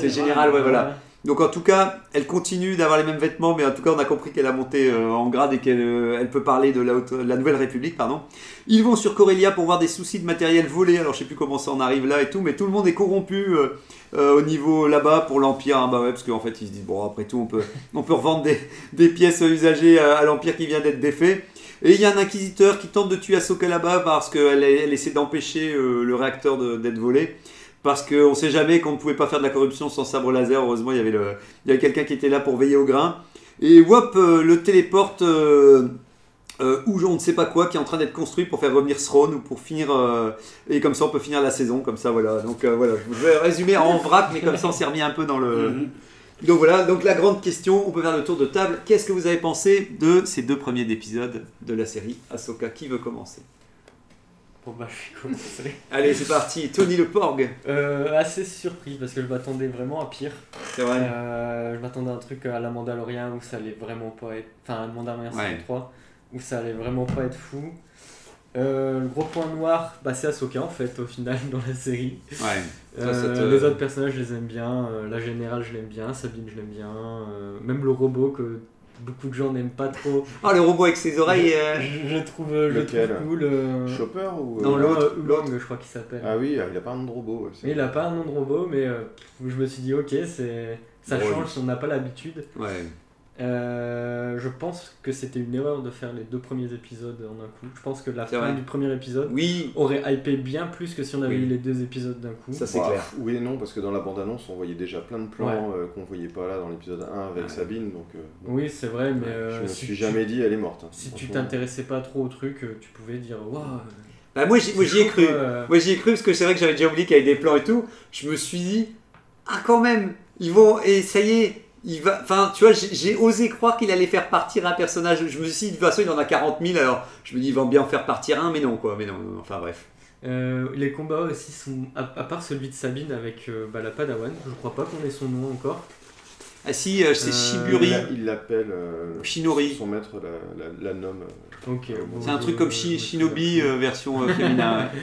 c'est général, ouais, voilà. Donc en tout cas, elle continue d'avoir les mêmes vêtements, mais en tout cas, on a compris qu'elle a monté euh, en grade et qu'elle euh, elle peut parler de la, haute- la Nouvelle République, pardon. Ils vont sur Corellia pour voir des soucis de matériel volé. Alors je sais plus comment ça en arrive là et tout, mais tout le monde est corrompu euh, au niveau là-bas pour l'Empire. hein, bah ouais, parce qu'en fait, ils se disent bon, après tout, on peut, on peut revendre des, des pièces usagées à, à l'Empire qui vient d'être défait. Et il y a un inquisiteur qui tente de tuer Ahsoka là-bas parce qu'elle elle essaie d'empêcher euh, le réacteur d'être volé. Parce qu'on sait jamais qu'on ne pouvait pas faire de la corruption sans sabre laser. Heureusement, il y avait, quelqu'un qui était là pour veiller au grain. Et Wop euh, le téléporte euh, euh, où on ne sait pas quoi, qui est en train d'être construit pour faire revenir Throne ou pour finir. et comme ça, on peut finir la saison, comme ça, voilà. Donc voilà, je vais résumer en vrac, mais comme ça, on s'est remis un peu dans le. Mhm. Donc voilà, donc la grande question, on peut faire le tour de table. Qu'est-ce que vous avez pensé de ces deux premiers épisodes de la série Ahsoka? Qui veut commencer? Bon bah je vais commencer. Allez, c'est parti, Tony le Porg. Euh, assez surpris parce que je m'attendais vraiment à pire. C'est vrai. Euh, je m'attendais à un truc à la Mandalorian où ça allait vraiment pas être. Enfin, à Mandalorian saison Ouais. 3 où ça allait vraiment pas être fou. Euh, le gros point noir, bah, c'est Ahsoka en fait au final dans la série. Ouais. Toi, Euh, ça te- Les autres personnages je les aime bien, euh, la générale je l'aime bien, Sabine je l'aime bien, euh, même le robot que beaucoup de gens n'aiment pas trop. Ah, le robot avec ses oreilles. euh, Je, je trouve, je le Lequel trouve cool. euh, Chopper ou. Non, euh, l'autre, euh, je crois qu'il s'appelle. Ah oui, il a pas un nom de robot. Mais il a pas un nom de robot, mais euh, je me suis dit, ok, c'est ça Drôle. change si on n'a pas l'habitude. Ouais. Euh, je pense que c'était une erreur de faire les deux premiers épisodes en un coup. Je pense que la fin vrai. du premier épisode Oui, aurait hypé bien plus que si on avait Oui. eu les deux épisodes d'un coup. ça c'est Bah, clair. Oui et non, parce que dans la bande-annonce, on voyait déjà plein de plans euh, qu'on voyait pas là dans l'épisode 1 avec Ouais. Sabine. Donc, euh, Oui, c'est vrai, mais je euh, me si suis tu- jamais dit elle est morte. hein, Si tu t'intéressais pas trop au truc, tu pouvais dire waouh. Bah, moi, j'y moi, j'y ai cru. euh. Moi j'y ai cru parce que c'est vrai que j'avais déjà oublié qu'il y avait des plans et tout. Je me suis dit, ah quand même, ils vont, et ça y est, il va. Enfin, tu vois, j'ai osé croire qu'il allait faire partir un personnage. Je me suis dit, de toute façon, il en a 40 000, alors je me dis, ils vont bien en faire partir un, mais non, quoi. Mais non, non, enfin bref. Euh, les combats aussi sont, à, à part celui de Sabine avec euh, bah, la Padawan, je crois pas qu'on ait son nom encore. Ah si, euh, c'est Shiburi. Il l'a- Il l'appelle. euh, Shinori. Son maître la, la, la nomme. bon, C'est un truc comme Shinobi euh, version euh, féminin.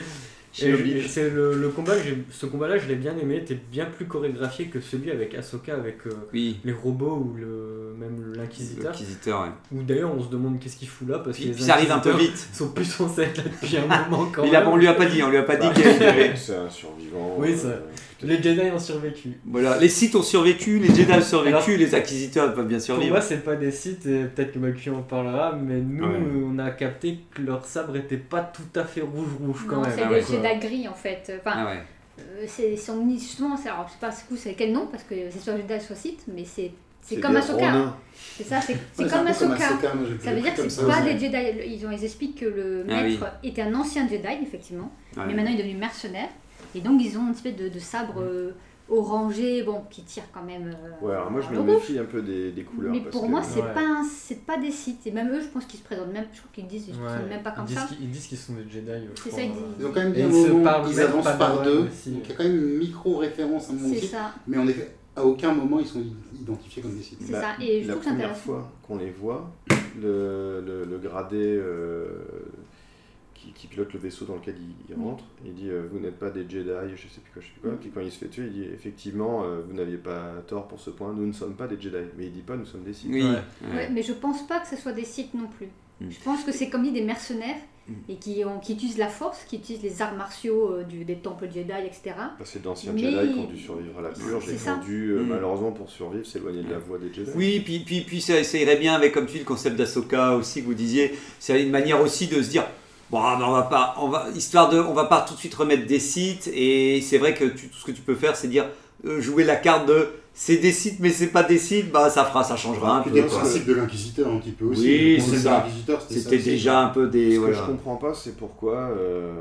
c'est le, le combat, que ce combat-là, je l'ai bien aimé, était bien plus chorégraphié que celui avec Ahsoka, avec euh, Oui, les robots ou le, même l'inquisiteur. l'inquisiteur. ouais. Où d'ailleurs, on se demande qu'est-ce qu'il fout là parce Puis, que les ça arrive un peu vite. sont plus censés être là depuis un moment quand Il a, même. on lui a pas dit, on lui a pas dit bah, qu'il y avait- c'est un survivant. Oui, ça- euh, Les Jedi ont survécu. Voilà, les sites ont survécu, les Jedi ont survécu, Alors, les inquisiteurs peuvent bien Pour survivre. moi, c'est pas des sites, peut-être que Macu en parlera, mais nous, Ouais. on a capté que leur sabre était pas tout à fait rouge-rouge quand Non, même. c'est ah des ouais. Jedi gris en fait. Enfin, Ah ouais. euh, c'est son justement, c'est- alors je sais pas du coup, c'est quel nom parce que c'est soit Jedi soit Sith, mais c'est c'est comme Ahsoka. Ronin. C'est ça, c'est c'est Ouais, comme Ahsoka. Ça veut dire que c'est ça pas des Jedi. Ils, ont, ils expliquent que le Ah maître était un ancien Jedi, effectivement, Ouais. mais maintenant il est devenu mercenaire. Et donc ils ont une espèce de, de sabre euh, orangé, bon, qui tire quand même. euh, Ouais, alors moi je me méfie un peu des, des couleurs. Mais parce pour que- moi, c'est Ouais. pas c'est pas des sites. Et même eux, je pense qu'ils se présentent même. Je crois qu'ils disent, ils se Ouais. présentent même pas comme ils ça. Ils disent qu'ils sont des Jedi. je C'est ça, ils euh. disent. Ils ont quand même avancent pas par de deux. aussi. Donc il y a quand même une micro-référence à mon C'est ça. Mais en effet, à aucun moment ils sont identifiés comme des sites. C'est ça, et je la trouve que c'est première intéressant. fois qu'on les voit, le, le, le gradé euh, qui, qui pilote le vaisseau dans lequel il, il Oui. rentre, il dit euh, Vous n'êtes pas des Jedi, je sais plus quoi, je sais plus quoi. Mm. Puis quand il se fait tuer, il dit Effectivement, euh, vous n'aviez pas tort pour ce point, nous ne sommes pas des Jedi. Mais il dit pas Nous sommes des Sith. Oui. Ouais. ouais. Ouais, mais je pense pas que ce soit des sites non plus. Mm. Je pense que c'est comme dit des mercenaires Mm. et qui, ont, qui utilisent la force, qui utilisent les arts martiaux euh, du, des temples Jedi, etc. Bah, c'est d'anciens Mais- Jedi qui ont dû survivre à la purge et qui ont dû, euh, Mm. malheureusement pour survivre, s'éloigner de la voie des Jedi. Oui, puis, puis, puis ça, ça irait bien avec, comme tu dis, le concept d'Asoka aussi, que vous disiez. C'est une manière aussi de se dire, bon, ah, on va pas, on va, histoire de, on va pas tout de suite remettre des sites. Et c'est vrai que tu- tout ce que tu peux faire, c'est dire, euh, jouer la carte de, c'est des sites, mais c'est pas des sites, bah ça fera, ça changera un peu. a le principe de l'inquisiteur un petit peu aussi. Oui, c'est ça. C'était déjà un peu des, Ce que voilà. je comprends pas, c'est pourquoi. euh,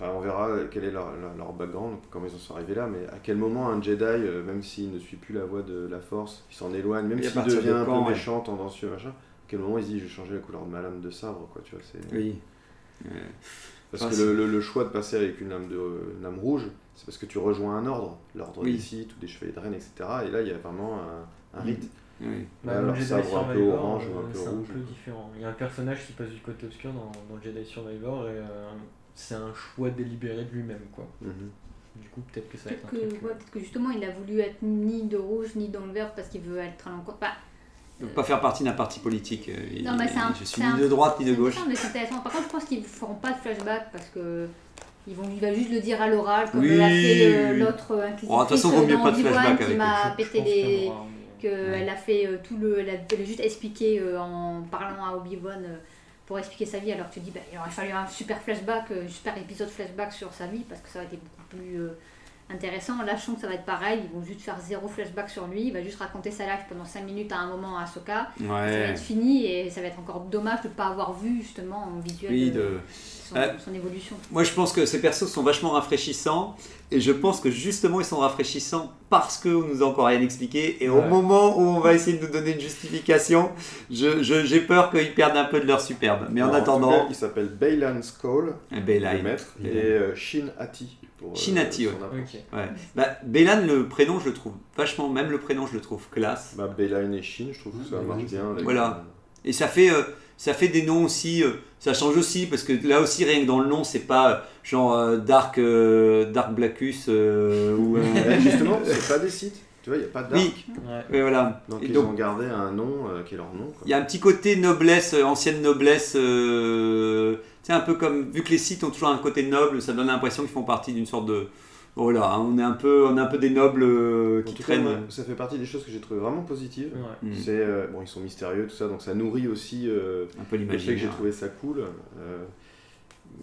Enfin, on verra quel est leur, leur- leur background, comment ils en sont arrivés là, mais à quel moment un Jedi, euh, même s'il ne suit plus la voie de la Force, il s'en éloigne, même s'il de devient un peu ouais. méchant, tendancieux, machin, à quel moment il se dit je vais changer la couleur de ma lame de sabre, quoi, tu vois, c'est... Oui. Parce Enfin, que c'est- le, le- le choix de passer avec une lame, de, une lame rouge, c'est parce que tu rejoins un ordre, l'ordre Oui. des Sith ou des chevaliers de Rennes, etc. Et là, il y a vraiment un, un rite. Oui. Bah, Alors, Jedi sabre un peu Survivor, orange euh, ou un peu c'est rouge. un peu différent. Il y a un personnage qui passe du côté obscur dans, dans Jedi Survivor et euh, c'est un choix délibéré de lui-même quoi. Mhm. Du coup peut-être que ça va Peut-être être que, un ouais, euh, peut-être que justement il a voulu être ni de rouge ni dans le vert parce qu'il veut être à l'encontre. Bah, Ne pas faire partie d'un parti politique. euh, Non, mais c'est un- je suis un- ni de droite ni de gauche. intéressant, mais c'est intéressant. Par contre, je pense qu'ils ne feront pas de flashback parce que. Ils vont, il va juste le dire à l'oral, comme Oui, l'a fait euh, l'autre inquisitrice Oh, de toute façon, vaut mieux pas de flashback qui avec m'a Je- je pété mais- qu'elle a fait euh, tout le. Elle a, juste expliqué euh, en parlant à Obi-Wan euh, pour expliquer sa vie, alors que tu dis, bah, il aurait fallu un super flashback, euh, super épisode flashback sur sa vie, parce que ça aurait été beaucoup plus. Euh, intéressant. Là, je sens que ça va être pareil. Ils vont juste faire zéro flashback sur lui. Il va juste raconter sa life pendant 5 minutes à un moment à Ahsoka. Ça va être fini et ça va être encore dommage de ne pas avoir vu justement en visuel Oui, de- de- son, Euh, son évolution. Moi, je pense que ces persos sont vachement rafraîchissants. Et je pense que justement, ils sont rafraîchissants parce qu'on nous a encore rien expliqué. Et au moment où on va essayer de nous donner une justification, je- je- j'ai peur qu'ils perdent un peu de leur superbe. Mais en tout attendant, cas, il s'appelle Baylan Skull, eh, Baylan. le maître, et euh, Shin Hati. Pour, euh, Shin Hati, son ouais. approche. Ok. Ouais. Bah, Baylan, le prénom, je le trouve vachement, même le prénom, je le trouve classe. Bah, Baylan et Shin, je trouve que ça Ouais, marche bien. avec, Voilà. Et ça fait, euh, ça fait des noms aussi, euh, ça change aussi, parce que là aussi, rien que dans le nom, c'est pas euh, genre euh, Dark, euh, Dark Blackus euh, ou. euh, euh, justement, c'est pas des sites. Tu vois, il n'y a pas de dark. oui, Ouais. voilà. Donc Et ils donc, ont gardé un nom euh, qui est leur nom. Il y a un petit côté noblesse, euh, ancienne noblesse. Euh, c'est un peu comme, vu que les sites ont toujours un côté noble, ça donne l'impression qu'ils font partie d'une sorte de. Voilà, hein, on est un peu, on est un peu des nobles euh, qui cas, traînent. ça fait partie des choses que j'ai trouvé vraiment positives. Ouais. Mm. C'est euh, bon, ils sont mystérieux tout ça, donc ça nourrit aussi euh, un peu le fait que j'ai l'imaginaire. trouvé ça cool. euh,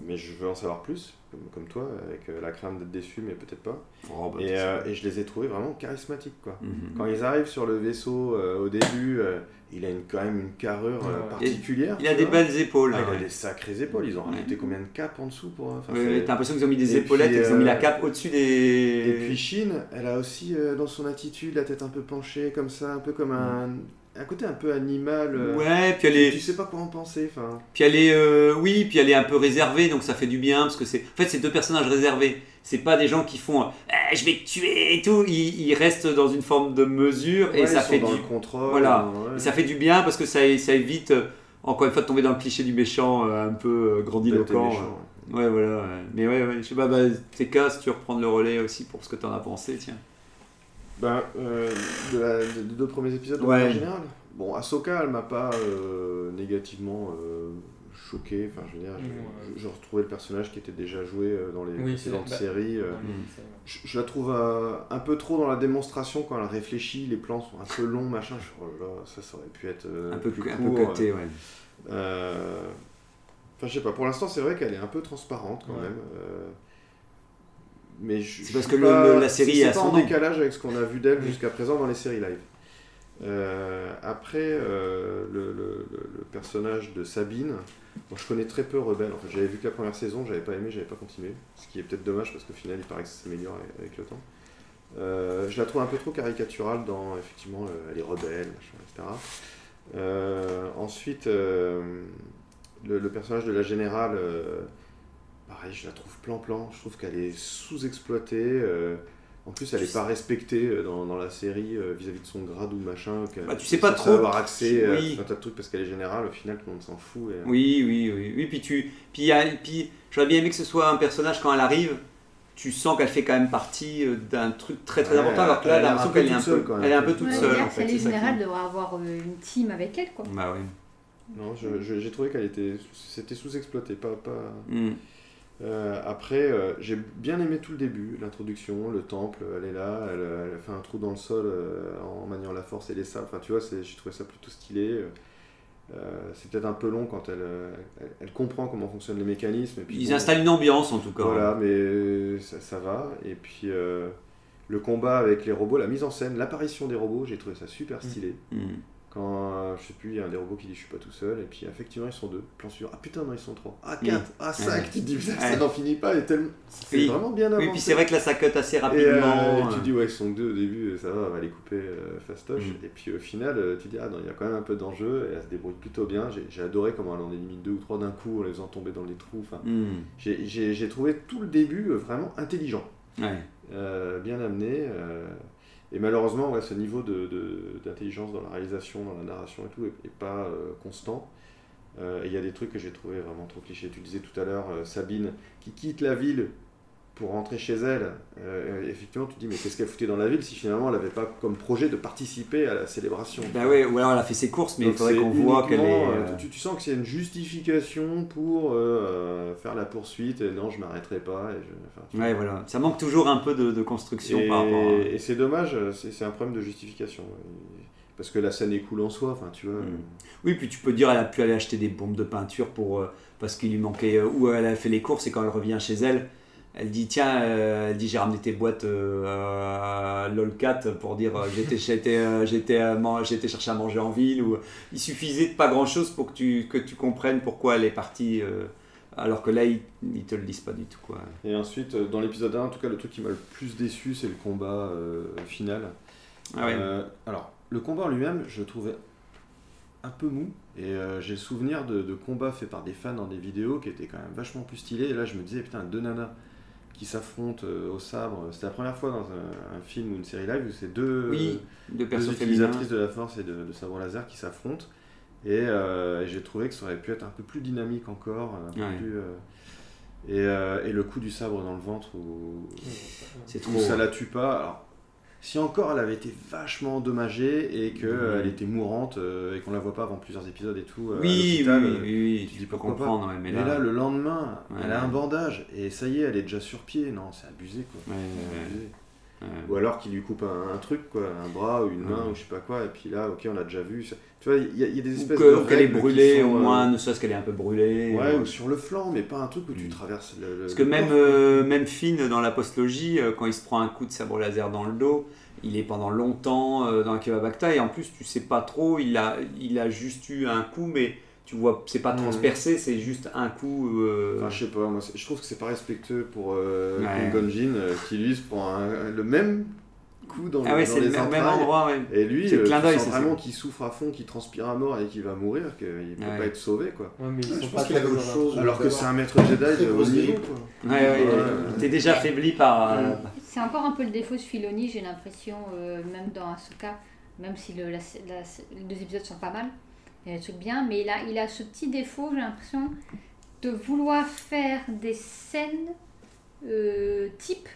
mais je veux en savoir plus, comme, comme toi, avec euh, la crainte d'être déçu, mais peut-être pas. Oh, bah, Et, euh, et je les ai trouvés vraiment charismatiques, quoi. Mhm. Quand ils arrivent sur le vaisseau euh, au début, euh, il a une, quand même une carrure euh, Ouais. particulière. Il a des belles épaules. Ah, il a ouais. des sacrées épaules. Ils ont Ouais. rajouté combien de capes en dessous pour. enfin, Ouais, T'as l'impression qu'ils ont mis des Et épaulettes puis, et qu'ils ont mis la cape au-dessus des. Et puis Chine, elle a aussi euh, dans son attitude la tête un peu penchée comme ça, un peu comme un, un côté un peu animal. euh, Ouais, puis elle tu, est. tu sais pas quoi en penser. Enfin, Puis elle est, euh, oui, puis elle est un peu réservée, donc ça fait du bien parce que c'est, en fait, c'est deux personnages réservés. C'est pas des gens qui font, euh, Eh, je vais te tuer et tout. Ils, ils restent dans une forme de mesure et ouais, ça ils sont fait dans du, le contrôle. Voilà. ouais. et ça fait du bien parce que ça, ça évite encore une fois de tomber dans le cliché du méchant euh, un peu grandiloquent. Ouais, voilà. Mais ouais, ouais, je sais pas, bah, cas, si tu veux reprendre le relais aussi pour ce que t'en as pensé, tiens. Ben, euh, de la- de- des deux premiers épisodes Ouais. manière générale. Bon, Ahsoka, elle m'a pas euh, négativement euh, choqué. Enfin, je veux dire, je, Ouais. je- je retrouvais le personnage qui était déjà joué euh, dans les Oui, précédentes bah, séries. euh. Mm. Je, je la trouve euh, un peu trop dans la démonstration quand elle réfléchit, les plans sont un peu longs, machin. Je, oh là ça, ça aurait pu être euh, Un peu, plus un court. peu ouais. Euh, Enfin, je sais pas, pour l'instant, c'est vrai qu'elle est un peu transparente quand Ouais. même. Mais je- C'est parce que pas- le- la série c'est est pas en décalage avec ce qu'on a vu d'elle jusqu'à présent dans les séries live. Euh, après, euh, le, le- le- le personnage de Sabine, bon, je connais très peu Rebelle. En fait, j'avais vu que la première saison, j'avais pas aimé, j'avais pas continué. Ce qui est peut-être dommage parce qu'au final, il paraît que ça s'améliore avec, le temps. Euh, je la trouve un peu trop caricaturale dans, effectivement, elle est rebelle, machin, etc. Ensuite, le, le personnage de la générale, pareil, je la trouve plan-plan. Je trouve qu'elle est sous-exploitée. euh, en plus, elle n'est pas respectée euh, dans, dans la série euh, vis-à-vis de son grade ou machin. Bah, tu sais pas trop. avoir accès à Oui. un tas de trucs parce qu'elle est générale. Au final, tout le monde s'en fout. et- Oui, oui, oui. Oui, puis tu. Puis, puis j'aurais bien aimé que ce soit un personnage quand elle arrive. Tu sens qu'elle fait quand même partie d'un truc très très Ouais, important. Alors que là, elle a l'impression qu'elle est un toute seule, peu, quand même. elle est un peu toute Ouais, seule. hier, En fait, si elle est qui- générale, devrait avoir une team avec elle, quoi. Bah ouais. Non, j'ai trouvé qu'elle était, c'était sous-exploité. Pas, pas... Hmm. Euh, après, euh, j'ai bien aimé tout le début, l'introduction, le temple, elle est là, elle, elle fait un trou dans le sol euh, en maniant la force et les sables. Enfin, tu vois, j'ai trouvé ça plutôt stylé. C'est peut-être un peu long quand elle, elle, elle comprend comment fonctionnent les mécanismes. Et puis, Ils bon, installent une ambiance en tout cas. Voilà, mais ça, ça va. Et puis, le combat avec les robots, la mise en scène, l'apparition des robots, j'ai trouvé ça super stylé. Hmm. Quand, euh, je sais plus, il y a un des robots qui dit je suis pas tout seul, et puis effectivement ils sont deux, plan sur, ah putain non ils sont trois, ah Oui. quatre, ah cinq, Ouais. tu te dis putain, Ouais. ça n'en finit pas, et tellement, c'est Oui. vraiment bien avancé. Oui, puis c'est vrai que là ça cut assez et, euh, rapidement. et tu dis ouais ils sont que deux au début, ça va, on va les couper euh, fastoche, Mm. et puis au final euh, tu dis ah non il y a quand même un peu d'enjeu, et elle se débrouille plutôt bien, j'ai adoré comment elle en élimine deux ou trois d'un coup en les faisant tomber dans les trous, enfin, Hmm. j'ai- trouvé tout le début euh, vraiment intelligent. Ouais. Euh, bien amené. Et malheureusement, ce niveau de- de- d'intelligence dans la réalisation, dans la narration et tout, est, est pas euh, constant. Euh, et il y a des trucs que j'ai trouvé vraiment trop clichés. Tu disais tout à l'heure, euh, Sabine qui quitte la ville pour rentrer chez elle. Euh, effectivement, tu te dis, mais qu'est-ce qu'elle foutait dans la ville si finalement elle n'avait pas comme projet de participer à la célébration Bah ouais, ou alors elle a fait ses courses, mais il donc faudrait c'est qu'on voit qu'elle est. euh, euh, Tu, tu sens que c'est une justification pour euh, faire la poursuite et non, je m'arrêterai pas. Et je, enfin, Ouais, vois. voilà. Ça manque toujours un peu de, de construction Et, par rapport à. et c'est dommage, c'est un problème de justification. Parce que la scène est cool en soi, enfin tu vois. Mm. Oui, puis tu peux dire elle a pu aller acheter des bombes de peinture pour euh, parce qu'il lui manquait euh, ou elle a fait les courses et quand elle revient chez elle, Elle dit tiens, euh, elle dit j'ai ramené tes boîtes euh, à LOLcat pour dire euh, j'étais j'étais euh, j'étais j'étais chercher à manger en ville ou il suffisait de pas grand chose pour que tu que tu comprennes pourquoi elle est partie alors que là ils, ils te le disent pas du tout quoi. Et ensuite, dans l'épisode 1, en tout cas, le truc qui m'a le plus déçu, c'est le combat final. Ah ouais. Alors, le combat en lui-même, je trouvais un peu mou. Et euh, j'ai le souvenir de, de combats faits par des fans dans des vidéos qui étaient quand même vachement plus stylés. Et là, je me disais, putain, deux nanas qui s'affrontent euh, au sabre. C'était la première fois dans un, un film ou une série live où c'est deux, Oui, deux deux personnes utilisatrices de la force et de, de sabre laser qui s'affrontent. Et, euh, et j'ai trouvé que ça aurait pu être un peu plus dynamique encore. Un peu Ouais. plus, euh, et, euh, et le coup du sabre dans le ventre où, C'est trop. ça la tue pas. Alors, si encore elle avait été vachement endommagée et qu'elle elle était mourante euh, et qu'on la voit pas avant plusieurs épisodes et tout. euh, Oui, oui, l'hôpital, oui, euh, oui, oui, tu tu dis peux pourquoi pas. comprendre, ouais, mais Mais, là, là, le lendemain, Ouais, elle a un bandage et ça y est, elle est déjà sur pied. Non, c'est abusé quoi. Ouais, abusé. Ouais. Ou alors qu'il lui coupe un, un truc, quoi, un bras ou une main ou je sais pas quoi, et puis là, ok, on l'a déjà vu. ça- Tu vois, il y, a- y a des Ou espèces que- de. ou qu'elle est brûlée, au euh, moins, ne serait-ce qu'elle est un peu brûlée. Ouais, euh, ou sur le flanc, mais pas un truc où tu Mm. traverses le. le- Parce que même, euh, même Finn, dans la postlogie, euh, quand il se prend un coup de sabre laser dans le dos, il est pendant longtemps euh, dans un Kevabakta, et en plus, tu sais pas trop, il a, il a juste eu un coup, mais tu vois, c'est pas Mhm. transpercé, c'est juste un coup. euh, Enfin, je sais pas, moi, je trouve que c'est pas respectueux pour euh, Ouais. Gonjin, euh, qui lui se prend un- le même coup dans, Ah ouais, dans c'est le les même, endroit, ouais. Et lui, C'est euh, vraiment qu'il souffre à fond, qu'il transpire à mort et qu'il va mourir, qu'il peut Ouais. pas être sauvé, quoi. Ouais, mais ils Je sont pense pas qu'il avait autre toujours chose. là. Alors que c'est un maître Jedi de haut niveau. Ouais, ouais, il était déjà affaibli par. C'est encore un peu le défaut de Filoni, j'ai l'impression, même dans Asuka, même si le, la- la- les deux épisodes sont pas mal, il y a des trucs bien, mais il a, il a ce petit défaut, j'ai l'impression, de vouloir faire des scènes euh, type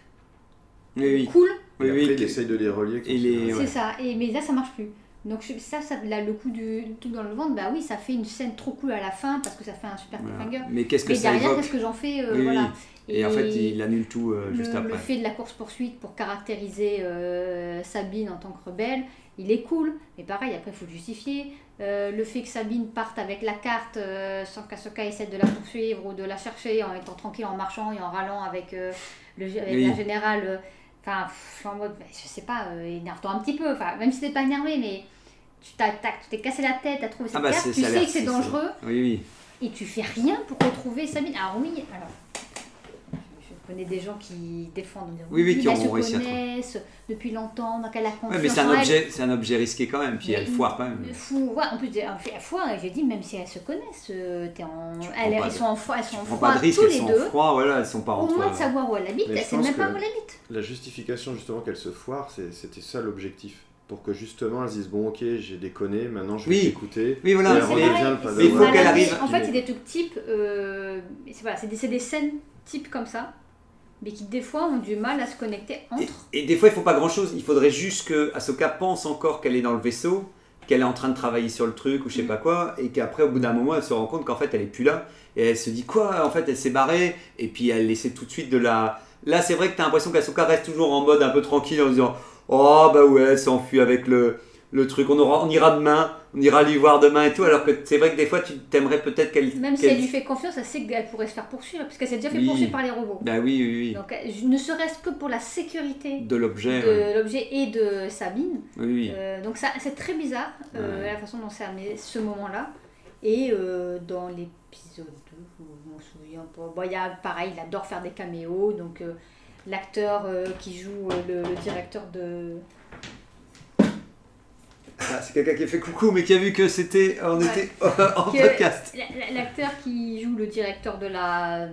Oui, oui. cool, Oui, et oui, après, il essaye de les relier. cinéma. ouais. c'est ça, et, mais là ça marche plus. Donc ça, ça là, le coup du tout dans le ventre, bah oui, ça fait une scène trop cool à la fin parce que ça fait un super voilà. cliffhanger. Mais qu'est-ce que Mais ça derrière, qu'est-ce que j'en fais euh, Oui, oui. voilà. Et, en fait, il annule tout euh, le, juste le après. fait de la course-poursuite pour caractériser euh, Sabine en tant que rebelle, il est cool, mais pareil, après il faut le justifier. Euh, le fait que Sabine parte avec la carte euh, sans qu'Asoka essaie de la poursuivre ou de la chercher en étant tranquille, en marchant et en râlant avec, euh, le, avec Oui. la générale. euh, Enfin, je suis en mode, je sais pas, énerve-toi un petit peu. Enfin, même si t'es pas énervé, mais tu t'es cassé la tête, t'as trouvé cette Ah bah, carte, tu sais que c'est dangereux Oui, oui. et tu fais rien pour retrouver Sabine. Alors oui, alors connais des gens qui défendent, en Oui, oui, qui elles ont se réussi à depuis longtemps, donc elle a confiance Ouais, mais c'est un en objet, c'est un objet risqué quand même, puis Mais elle foire quand même. Fou, ouais, en plus, elle foire, et j'ai dit, même si elles se connaissent, euh, t'es en... Elles, de- sont en froid, elles sont en froid pas de risque, tous elles les sont en deux. froid, voilà, elles sont pas Au entre. moins de savoir où elle habite, Mais elle sait même pas où elle habite. La justification justement qu'elle se foire, c'est- c'était ça l'objectif. Pour que justement elles se disent bon ok j'ai déconné, maintenant je vais Oui. t'écouter. Oui, voilà, Mais. Mais il faut qu'elle arrive- En fait, c'est des trucs types, euh, c'est voilà, c'est des, c'est des scènes types comme ça, mais qui des fois ont du mal à se connecter Et, entre. et des fois, il faut pas grand chose. Il faudrait juste que Ahsoka pense encore qu'elle est dans le vaisseau, qu'elle est en train de travailler sur le truc ou je sais Mm. pas quoi, et qu'après, au bout d'un moment, elle se rend compte qu'en fait, elle est plus là. Et elle se dit quoi? En fait, elle s'est barrée. Et puis, elle essaie tout de suite de la. Là, c'est vrai que tu as l'impression qu'Ahsoka reste toujours en mode un peu tranquille en disant Oh, bah ouais, elle s'enfuit avec le, le truc. On, aura, on ira demain, on ira lui voir demain et tout. Alors que c'est vrai que des fois, tu t'aimerais peut-être qu'elle. Même si elle lui fait confiance, elle sait qu'elle pourrait se faire poursuivre, puisqu'elle s'est déjà fait Oui. poursuivre par les robots. Bah oui, oui, oui. Donc, euh, ne serait-ce que pour la sécurité De l'objet. ouais. de l'objet et de Sabine. Oui, oui. Euh, donc ça, c'est très bizarre euh, Ouais. la façon dont c'est amené ce moment-là. Et euh, dans l'épisode 2, je m'en souviens pas. Bon, il y a pareil, il adore faire des caméos. Donc l'acteur qui joue le, le directeur de. Ah, c'est quelqu'un qui a fait coucou, mais qui a vu que c'était. On Ouais. était en Que- podcast. la- la- L'acteur qui joue le directeur de la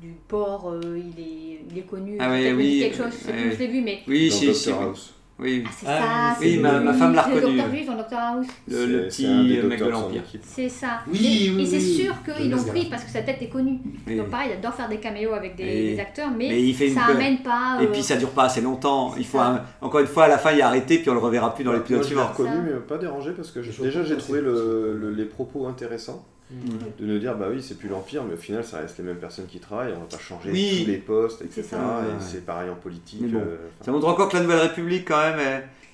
du port, euh, il, est, il est connu. Ah ouais, oui, dit quelque chose, je sais ouais, plus où ouais. je l'ai vu, mais. Oui, Dans si. House. Oui, Ah, c'est ça, oui, ma- femme l'a le reconnu. docteur Juif dans Doctor House. le, petit mec de l'Empire. C'est ça. Oui, et oui, et c'est sûr qu'ils l'ont pris parce que sa tête est connue. Oui. Donc pareil, il adore faire des caméos avec des, acteurs, mais, mais il fait une ça peur. amène pas. Et euh, puis ça dure pas assez longtemps. Il faut un- encore une fois à la fin il a arrêté puis on le reverra plus dans Moi, l'épisode je l'ai suivant. reconnu, mais pas dérangé parce que déjà j'ai trouvé les propos intéressants. De nous dire, bah oui, c'est plus l'Empire, mais au final, ça reste les mêmes personnes qui travaillent, on va pas changer Oui. tous les postes, etc. Ça. Et Ouais. c'est pareil en politique. Bon, euh, Ça montre encore que la Nouvelle République quand même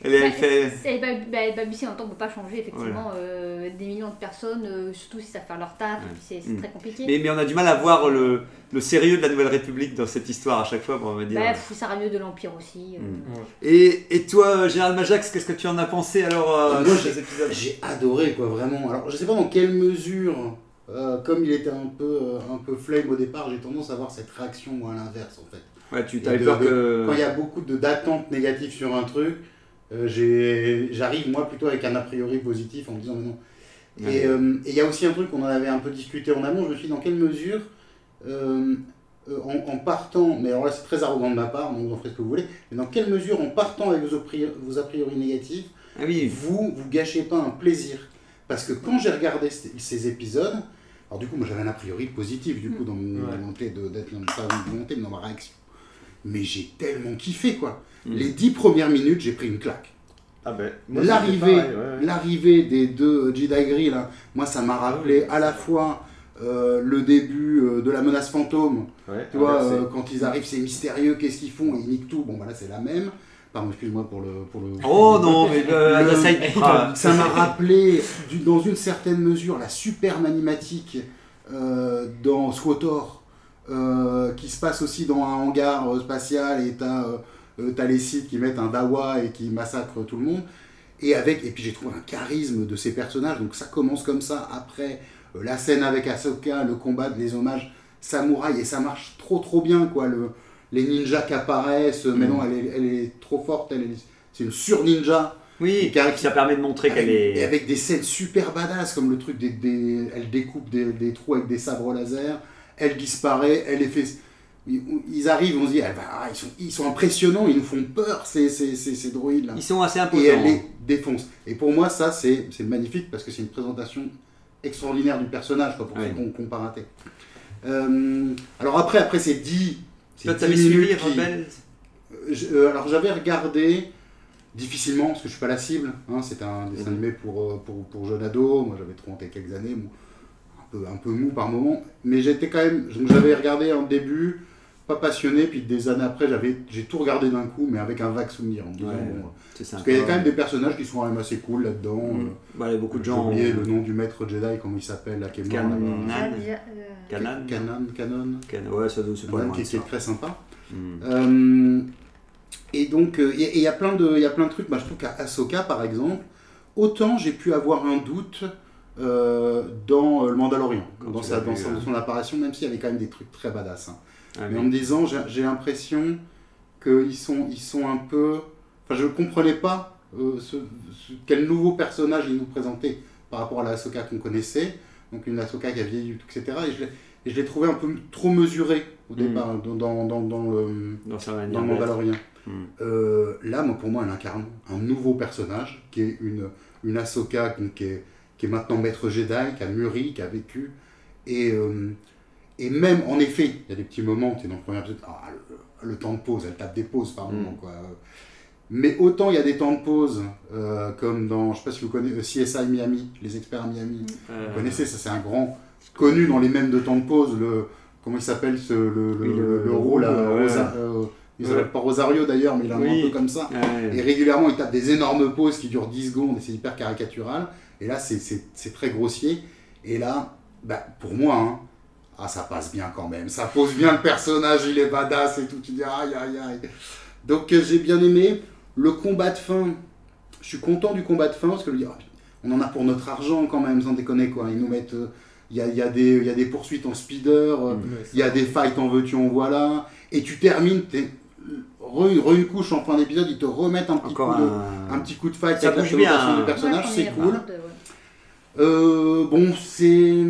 elle, elle, elle fait. c'est- bah, bah, en même temps ne peut pas changer, effectivement. euh, des millions de personnes, euh, surtout si ça fait leur taf, c'est très compliqué. Mais, mais on a du mal à voir le, le sérieux de la Nouvelle République dans cette histoire à chaque fois, on va dire. Bah, ça sera mieux de l'Empire aussi. euh. Mm. Et, et toi, Gérald Majax, qu'est-ce que tu en as pensé alors euh, Moi, de ces épisodes? J'ai adoré, quoi, vraiment. Alors, je sais pas dans quelle mesure, euh, comme il était un peu, euh, un peu flame au départ, j'ai tendance à avoir cette réaction, moi, à l'inverse, en fait. Ouais, tu peur de- que. Quand il y a beaucoup de- d'attentes négatives sur un truc, euh, j'ai- j'arrive, moi, plutôt avec un a priori positif en me disant, mais non. Et euh, et il y a aussi un truc qu'on en avait un peu discuté en amont, je me suis dit, dans quelle mesure, euh, euh, en, en partant, mais alors là, c'est très arrogant de ma part, donc vous en ferez ce que vous voulez, mais dans quelle mesure, en partant avec vos a priori, vos a priori négatifs, Ah oui, vous, vous gâchez pas un plaisir? Parce que quand j'ai regardé ces, épisodes, alors du coup, moi j'avais un a priori positif, du coup, dans mon Ouais. volonté de- d'être dans, pas une volonté, mais dans ma réaction. Mais j'ai tellement kiffé, quoi. Mm. Les dix premières minutes, j'ai pris une claque. Ah ben, L'arrivée ouais, des deux Jedi Gris, là, moi ça m'a rappelé à la fois euh, le début euh, de la menace fantôme, Ouais, tu vois, euh, quand ils arrivent, c'est mystérieux, qu'est-ce qu'ils font, ils niquent tout. Bon, voilà, c'est la même. Pardon, excuse-moi pour le. Pour le Oh non, mais Le- ça, m'a rappelé, du- dans une certaine mesure, la superbe animatique euh, dans SWOTOR, euh, qui se passe aussi dans un hangar euh, spatial, et t'as euh, euh, t'as les sites qui mettent un dawa et qui massacrent tout le monde. Et, avec, et puis j'ai trouvé un charisme de ces personnages, donc ça commence comme ça, après euh, la scène avec Ahsoka, le combat, les hommages samouraï, et ça marche trop trop bien, quoi. Le, les ninjas qui apparaissent, mais Mm. non, elle est, elle est trop forte, elle est- c'est une sur-ninja. Oui, ça permet de montrer qu'elle Avec- Et est. avec des scènes super badass, comme le truc des. des- elle découpe des, des trous avec des sabres laser, elle disparaît, elle les fait. Ils arrivent, on se dit, elle va- ah, ils, sont, ils sont impressionnants, ils nous font peur, ces, ces, ces, ces droïdes-là. Ils sont assez Et imposants. elle les défonce. Et pour moi, ça, c'est c'est magnifique parce que c'est une présentation extraordinaire du personnage, quoi, pour Ouais. ceux qui qui pas raté. Euh, alors après, après c'est 10. Toi, t'avais suivi Rebelle Euh, euh, alors j'avais regardé difficilement parce que je suis pas la cible. Hein, C'était un dessin animé pour, euh, pour, pour jeunes ados. Moi j'avais trop hanté quelques années, bon, un, peu, un peu mou par moment. Mais j'étais quand même. J'avais regardé en début, pas passionné. Puis des années après, j'avais j'ai tout regardé d'un coup, mais avec un vague souvenir. En me disant, Ouais, bon, c'est parce qu'il y a quand même des personnages qui sont quand même assez cool là-dedans. Mm. euh, Bah, il y a beaucoup de j'ai gens. oublié ont- le nom du maître Jedi, comment il s'appelle, là, qui est mort Canon. euh, Canon. Canon, Canon. Can- Ouais, ça doit c'est pas qui, est très sympa. Mm. Euh, et donc, euh, et il y a plein de, il y a plein de trucs. Moi, je trouve qu'à Ahsoka, par exemple, autant j'ai pu avoir un doute euh, dans euh, le Mandalorian, Quand dans, sa, vu, hein. dans son apparition, même s'il y avait quand même des trucs très badass. hein. Ah, Mais oui. en me disant, j'ai l'impression qu'ils sont, ils sont un peu. Enfin, je ne comprenais pas euh, ce, ce- quel nouveau personnage ils nous présentaient par rapport à la Ahsoka qu'on connaissait. Donc, une Ahsoka qui a vieilli, etc. Et je l'ai- trouvé un peu trop mesuré au Mm. départ dans, dans, dans, dans le Dans sa manière dans le d'être. Mandalorian. Mm. Euh, là, moi, pour moi, elle incarne un nouveau personnage qui est une, une Ahsoka qui, est, qui est maintenant maître Jedi, qui a mûri, qui a vécu. Et, euh, et même, en effet, il y a des petits moments, tu es dans le premier épisode, ah, le, le temps de pause, elle tape des pauses par Mm. moment. Quoi. Mais autant il y a des temps de pause, euh, comme dans, je sais pas si vous connaissez, euh, CSI Miami, les experts à Miami. Euh, Vous connaissez, ça c'est un grand connu dans les mêmes de temps de pause, le, comment il s'appelle, ce, le, le, Oui, le- le, le rôle, à ouais. Rosa- euh, il Ouais. s'appelle pas Rosario d'ailleurs, mais il a un nom Oui. un peu comme ça. ouais. Et régulièrement, il tape des énormes pauses qui durent 10 secondes et c'est hyper caricatural. Et là, c'est- c'est c'est très grossier. Et là, bah, pour moi, hein, ah, ça passe bien quand même. Ça pose bien le personnage, il est badass et tout. Tu dis aïe aïe aïe. Donc euh, j'ai bien aimé. Le combat de fin, je suis content du combat de fin parce que je me dis, ah, on en a pour notre argent quand même, sans déconner quoi. Ils nous mettent. euh, Il y, a, il y, a des- il y a des poursuites en speeder, euh, Ouais, il y a des fights en veux-tu, en voilà. Et tu termines, t'es re, re une couche en fin d'épisode, ils te remettent un petit, Encore coup de, un. un petit coup de fight Ça avec la bouge bien, présentation du personnage, ouais, c'est cool. part de- ouais. Euh, bon, c'est.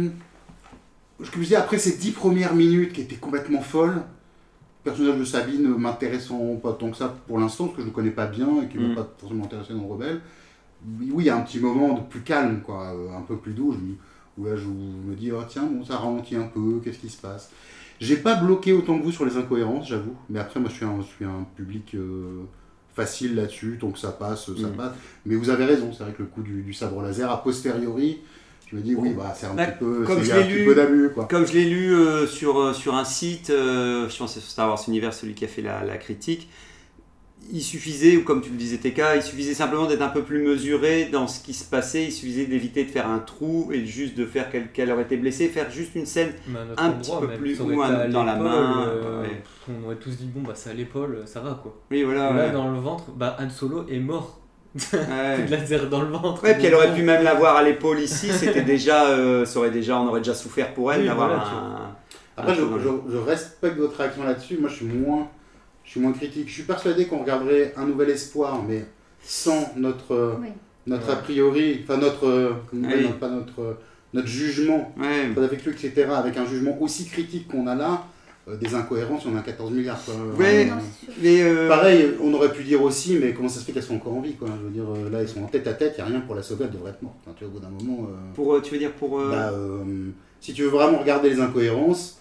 Je vous dis, après ces dix premières minutes qui étaient complètement folles, le personnage de Sabine m'intéressant pas tant que ça pour l'instant, parce que je ne le connais pas bien et qui ne Mm. m'a pas forcément intéressé dans Rebelle. Oui, il y a un petit moment de plus calme, quoi, euh, un peu plus doux, me- où là je me dis, oh, tiens, bon, ça ralentit un peu, qu'est-ce qui se passe? J'ai pas bloqué autant que vous sur les incohérences, j'avoue, mais après, moi je suis un, je suis un public euh, facile là-dessus, tant que ça passe, ça Mm. passe. Mais vous avez raison, c'est vrai que le coup du, du sabre laser, a posteriori, je me dis, oui, bah, c'est un Bah, petit peu, comme je un l'ai petit lu- peu d'abus, quoi. Comme je l'ai lu euh, sur, euh, sur un site, euh, je pense que c'est Star Wars Univers, celui qui a fait la, la critique, il suffisait, ou comme tu le disais TK, il suffisait simplement d'être un peu plus mesuré dans ce qui se passait, il suffisait d'éviter de faire un trou et juste de faire qu'elle qu'elle aurait été blessée, faire juste une scène un endroit, petit peu plus ou un- dans la main, euh, ouais. On aurait tous dit, bon, bah c'est à l'épaule, ça va quoi. Oui, voilà. Là, ouais. dans le ventre, bah Han Solo est mort. Ouais. De laser dans le ventre. Ouais, puis elle aurait pu même l'avoir à l'épaule ici, c'était déjà, euh, ça aurait déjà, on aurait déjà souffert pour elle Oui, d'avoir voilà, un. Après, un je, respecte votre réaction là-dessus. Moi, je suis moins, je suis moins critique. Je suis persuadé qu'on regarderait un nouvel espoir, mais sans notre, euh, Oui. notre Ouais. a priori, enfin notre, euh, Oui. dire, pas notre, notre jugement, Ouais. pas avec lui, etc., avec un jugement aussi critique qu'on a là, des incohérences, on a 14 milliards. Quoi. Ouais. Euh. Mais euh, Pareil, on aurait pu dire aussi, mais comment ça se fait qu'elles sont encore en vie quoi Je veux dire, euh, là, ils sont en tête à tête, il n'y a rien pour la sauver, elle devrait être morte. Enfin, tu vois, au bout d'un moment. euh, pour, euh, tu veux dire pour. euh, bah, euh, si tu veux vraiment regarder les incohérences,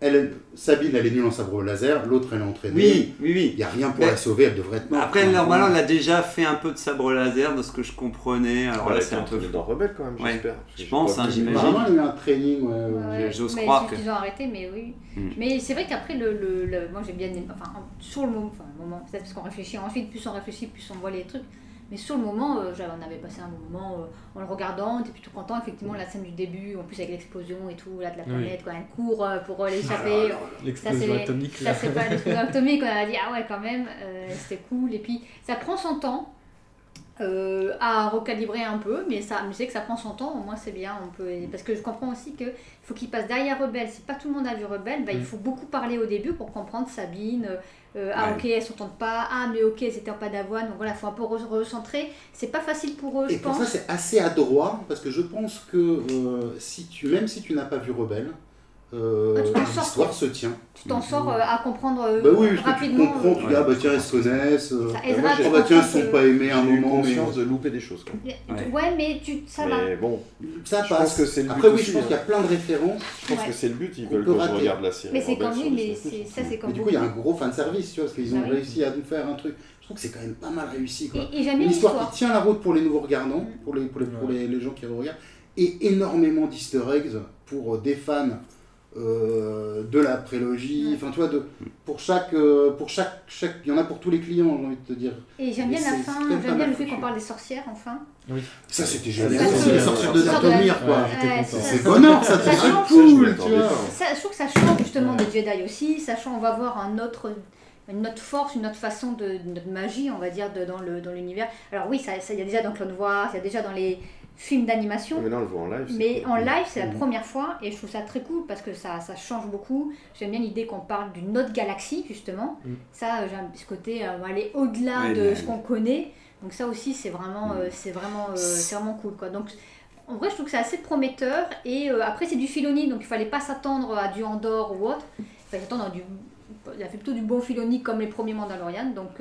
elle, Sabine, elle est nulle en sabre laser, l'autre, elle est entraînée. oui, oui, oui. Il n'y a rien pour Mais- la sauver, elle devrait être morte. Après, normalement, elle a déjà fait un peu de sabre laser, de ce que je comprenais. Alors Voilà, là, c'est un peu. dans Rebelle quand même, Ouais. j'espère. Je pense, hein, j'imagine. Apparemment, elle a eu un training. ouais, ouais. Ouais, j'ose mais croire que- Ils ont arrêté, mais oui. Mm. Mais c'est vrai qu'après, le, le, le- moi j'ai bien aimé. Enfin, en- sur le moment, enfin, le moment peut-être parce qu'on réfléchit ensuite, plus on réfléchit, plus on voit les trucs. Mais sur le moment, euh, j'avais- on avait passé un moment euh, en le regardant, on était plutôt content. Effectivement, la scène du début, en plus avec l'explosion et tout, là, de la Oui. planète, quand elle court euh, pour l'échapper. L'explosion Ça, c'est- atomique Ça, c'est pas l'explosion atomique, on a dit, ah ouais, quand même, c'était cool. Et puis, ça prend son temps euh, à recalibrer un peu, mais, ça, mais c'est que ça prend son temps, au moins c'est bien. On peut, parce que je comprends aussi qu'il faut qu'il passe derrière Rebelle. Si pas tout le monde a vu Rebelle, bah, il Mm. faut beaucoup parler au début pour comprendre Sabine. Euh, ah Ouais. ok, elles s'entendent pas. Ah mais ok, c'était pas d'avoine. Donc voilà, il faut un peu re- recentrer. C'est pas facile pour eux, Et je pour pense. ça, c'est assez adroit, parce que je pense que euh, si tu, même si tu n'as pas vu Rebelle, euh, Ah, l'histoire se tient. tu t'en sors euh, à comprendre euh, Bah oui, parce que tu rapidement. comprends, tu dis, ah bah tiens, elles se connaissent. euh, Ça Bah, aidera moi, j'ai- bah tiens, elles comprendre sont pas aimées à un J'ai eu moment, mais conscience de louper des choses. Quoi. Ouais. Ouais. mais tu, ça va. Mais bon, ça Je passe. pense que c'est le but Après oui, aussi, je pense hein. qu'il y a plein de références. je pense Ouais. que c'est le but. Ils veulent que je regarde la série. Mais c'est comme sur oui, mais ça c'est comme Mais du coup, il y a un gros fan service, tu vois, parce qu'ils ont Ah réussi à nous faire un truc. Je trouve que c'est quand même pas mal réussi, quoi. Et, Une histoire qui tient la route pour les nouveaux regardants, Mm. pour les, pour les, pour Ouais. les, les gens qui regardent, et énormément d'easter eggs pour euh, des fans euh, de la prélogie. Enfin, tu vois, de, pour chaque, euh, pour chaque, chaque, il y en a pour tous les clients, j'ai envie de te dire. Et j'aime bien la c'est- fin, j'aime bien le fait qu'on parle des sorcières enfin. Ça, c'était génial. c'est- aussi, les sorcières de Datomir, quoi. C'est bonheur, ça, Ça c'est cool, tu vois. Ça, je trouve que ça change justement des Jedi aussi, ça change, on va voir un autre, une autre force, une autre façon de, notre magie, on va dire, de, dans le dans l'univers. Alors oui, ça ça, il y a déjà dans Clone Wars, il y a déjà dans les films d'animation, Mais là, on le voit en live. c'est mais cool. en live, c'est la Mhm. première fois et je trouve ça très cool parce que ça, ça change beaucoup. J'aime bien l'idée qu'on parle d'une autre galaxie, justement. Mhm. Ça, euh, j'aime ce côté euh, aller au-delà Ouais, de mais- ce qu'on connaît. Donc ça aussi, c'est vraiment, Mhm. euh, c'est vraiment, euh, c'est vraiment cool. Quoi. Donc en vrai, je trouve que c'est assez prometteur. Et après, c'est du Filoni, donc il fallait pas s'attendre à du Andorre ou autre. Il fallait s'attendre à du... Il a fait plutôt du bon Filoni comme les premiers Mandalorian. Donc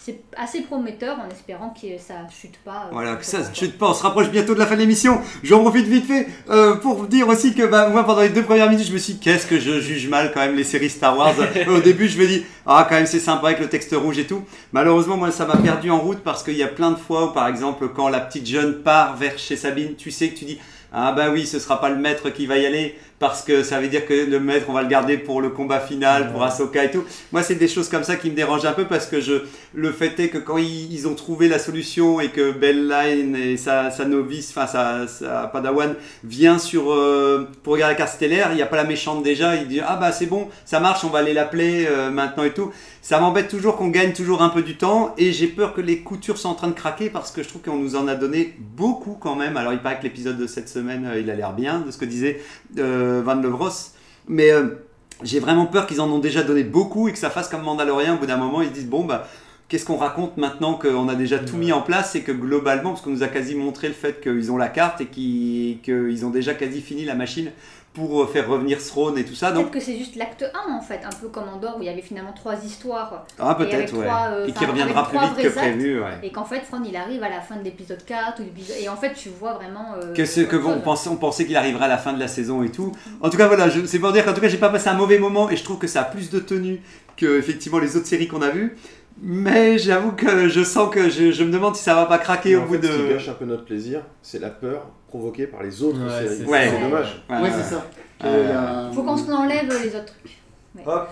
c'est assez prometteur en espérant que ça chute pas. euh, Voilà, que ça ne chute pas, on se rapproche bientôt de la fin de l'émission. J'en profite vite fait euh, pour vous dire aussi que bah, moi, pendant les deux premières minutes, je me suis dit, qu'est-ce que je juge mal quand même les séries Star Wars. Au début, je me dis, ah, quand même, c'est sympa avec le texte rouge et tout. Malheureusement, moi, ça m'a perdu en route parce qu'il y a plein de fois où, par exemple, quand la petite jeune part vers chez Sabine, tu sais que tu dis, ah bah oui, ce sera pas le maître qui va y aller parce que ça veut dire que le maître, on va le garder pour le combat final, pour Ahsoka et tout. Moi, c'est des choses comme ça qui me dérangent un peu parce que je, le fait est que quand ils, ils ont trouvé la solution et que Belline et sa, sa novice, enfin sa, sa padawan, vient sur euh, pour regarder la carte stellaire, il n'y a pas la méchante déjà, il dit ah bah c'est bon, ça marche, on va aller l'appeler euh, maintenant et tout. Ça m'embête toujours qu'on gagne toujours un peu du temps et j'ai peur que les coutures sont en train de craquer parce que je trouve qu'on nous en a donné beaucoup quand même. Alors il paraît que l'épisode de cette semaine, euh, il a l'air bien de ce que disait euh, Van Levros, mais euh, j'ai vraiment peur qu'ils en ont déjà donné beaucoup et que ça fasse comme Mandalorian. Au bout d'un moment, ils se disent bon bah qu'est-ce qu'on raconte maintenant qu'on a déjà tout Ouais. mis en place et que globalement, parce qu'on nous a quasi montré le fait qu'ils ont la carte et qu'ils qu'ils ont déjà quasi fini la machine pour euh, faire revenir Throne et tout ça. Donc Peut-être que c'est juste l'acte 1 en fait, un peu comme Andorre où il y avait finalement trois histoires ah peut-être ouais. trois, euh, et qui reviendra plus vite que prévu. Ouais. et qu'en fait Fran il arrive à la fin de l'épisode 4 ou l'épisode... et en fait tu vois vraiment euh, que c'est que on pensait, on pensait qu'il arriverait à la fin de la saison et tout. En tout cas voilà, je- c'est pour dire qu'en tout cas j'ai pas passé un mauvais moment et je trouve que ça a plus de tenue que effectivement les autres séries qu'on a vues. Mais j'avoue que je sens que je, je me demande si ça va pas craquer au bout fait, Ce qui de. gâche un peu notre plaisir, c'est la peur provoquée par les autres Ouais, séries. c'est dommage. Ouais, c'est ça. Euh, Il y a- faut qu'on se enlève les autres trucs Hop,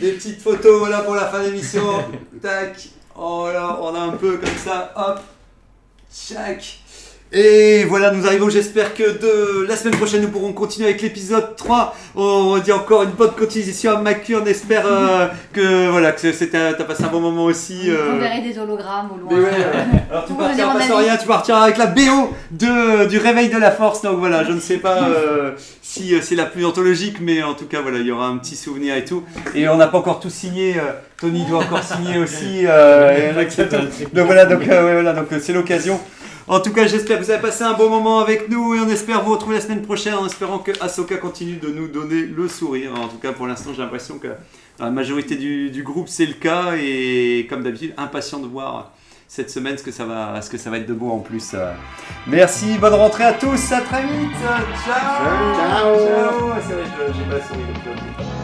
des petites photos voilà pour la fin d'émission. Tac. Oh là, on a un peu comme ça, hop, tchac. Et voilà, nous arrivons, j'espère que de la semaine prochaine, nous pourrons continuer avec l'épisode 3. On dit encore une bonne continuation à Macu, on espère euh, que voilà, que t'as passé un bon moment aussi. euh. On verrait des hologrammes au loin. Mais ouais, alors tu partiras pas rien, tu partiras avec la BO de, du réveil de la force. Donc voilà, je ne sais pas euh, si euh, c'est la plus anthologique, mais en tout cas voilà, il y aura un petit souvenir et tout. Et on n'a pas encore tout signé. euh, Tony doit encore signer aussi. euh, et donc voilà, donc euh, ouais, voilà, donc c'est l'occasion. En tout cas, j'espère que vous avez passé un bon moment avec nous et on espère vous retrouver la semaine prochaine en espérant que Ahsoka continue de nous donner le sourire. En tout cas, pour l'instant, j'ai l'impression que dans la majorité du, du groupe, c'est le cas et comme d'habitude, impatient de voir cette semaine ce que ça va, ce que ça va être de beau en plus. euh. Merci, bonne rentrée à tous, à très vite. Ciao. Ciao. Ciao. C'est vrai, j'ai pas souri.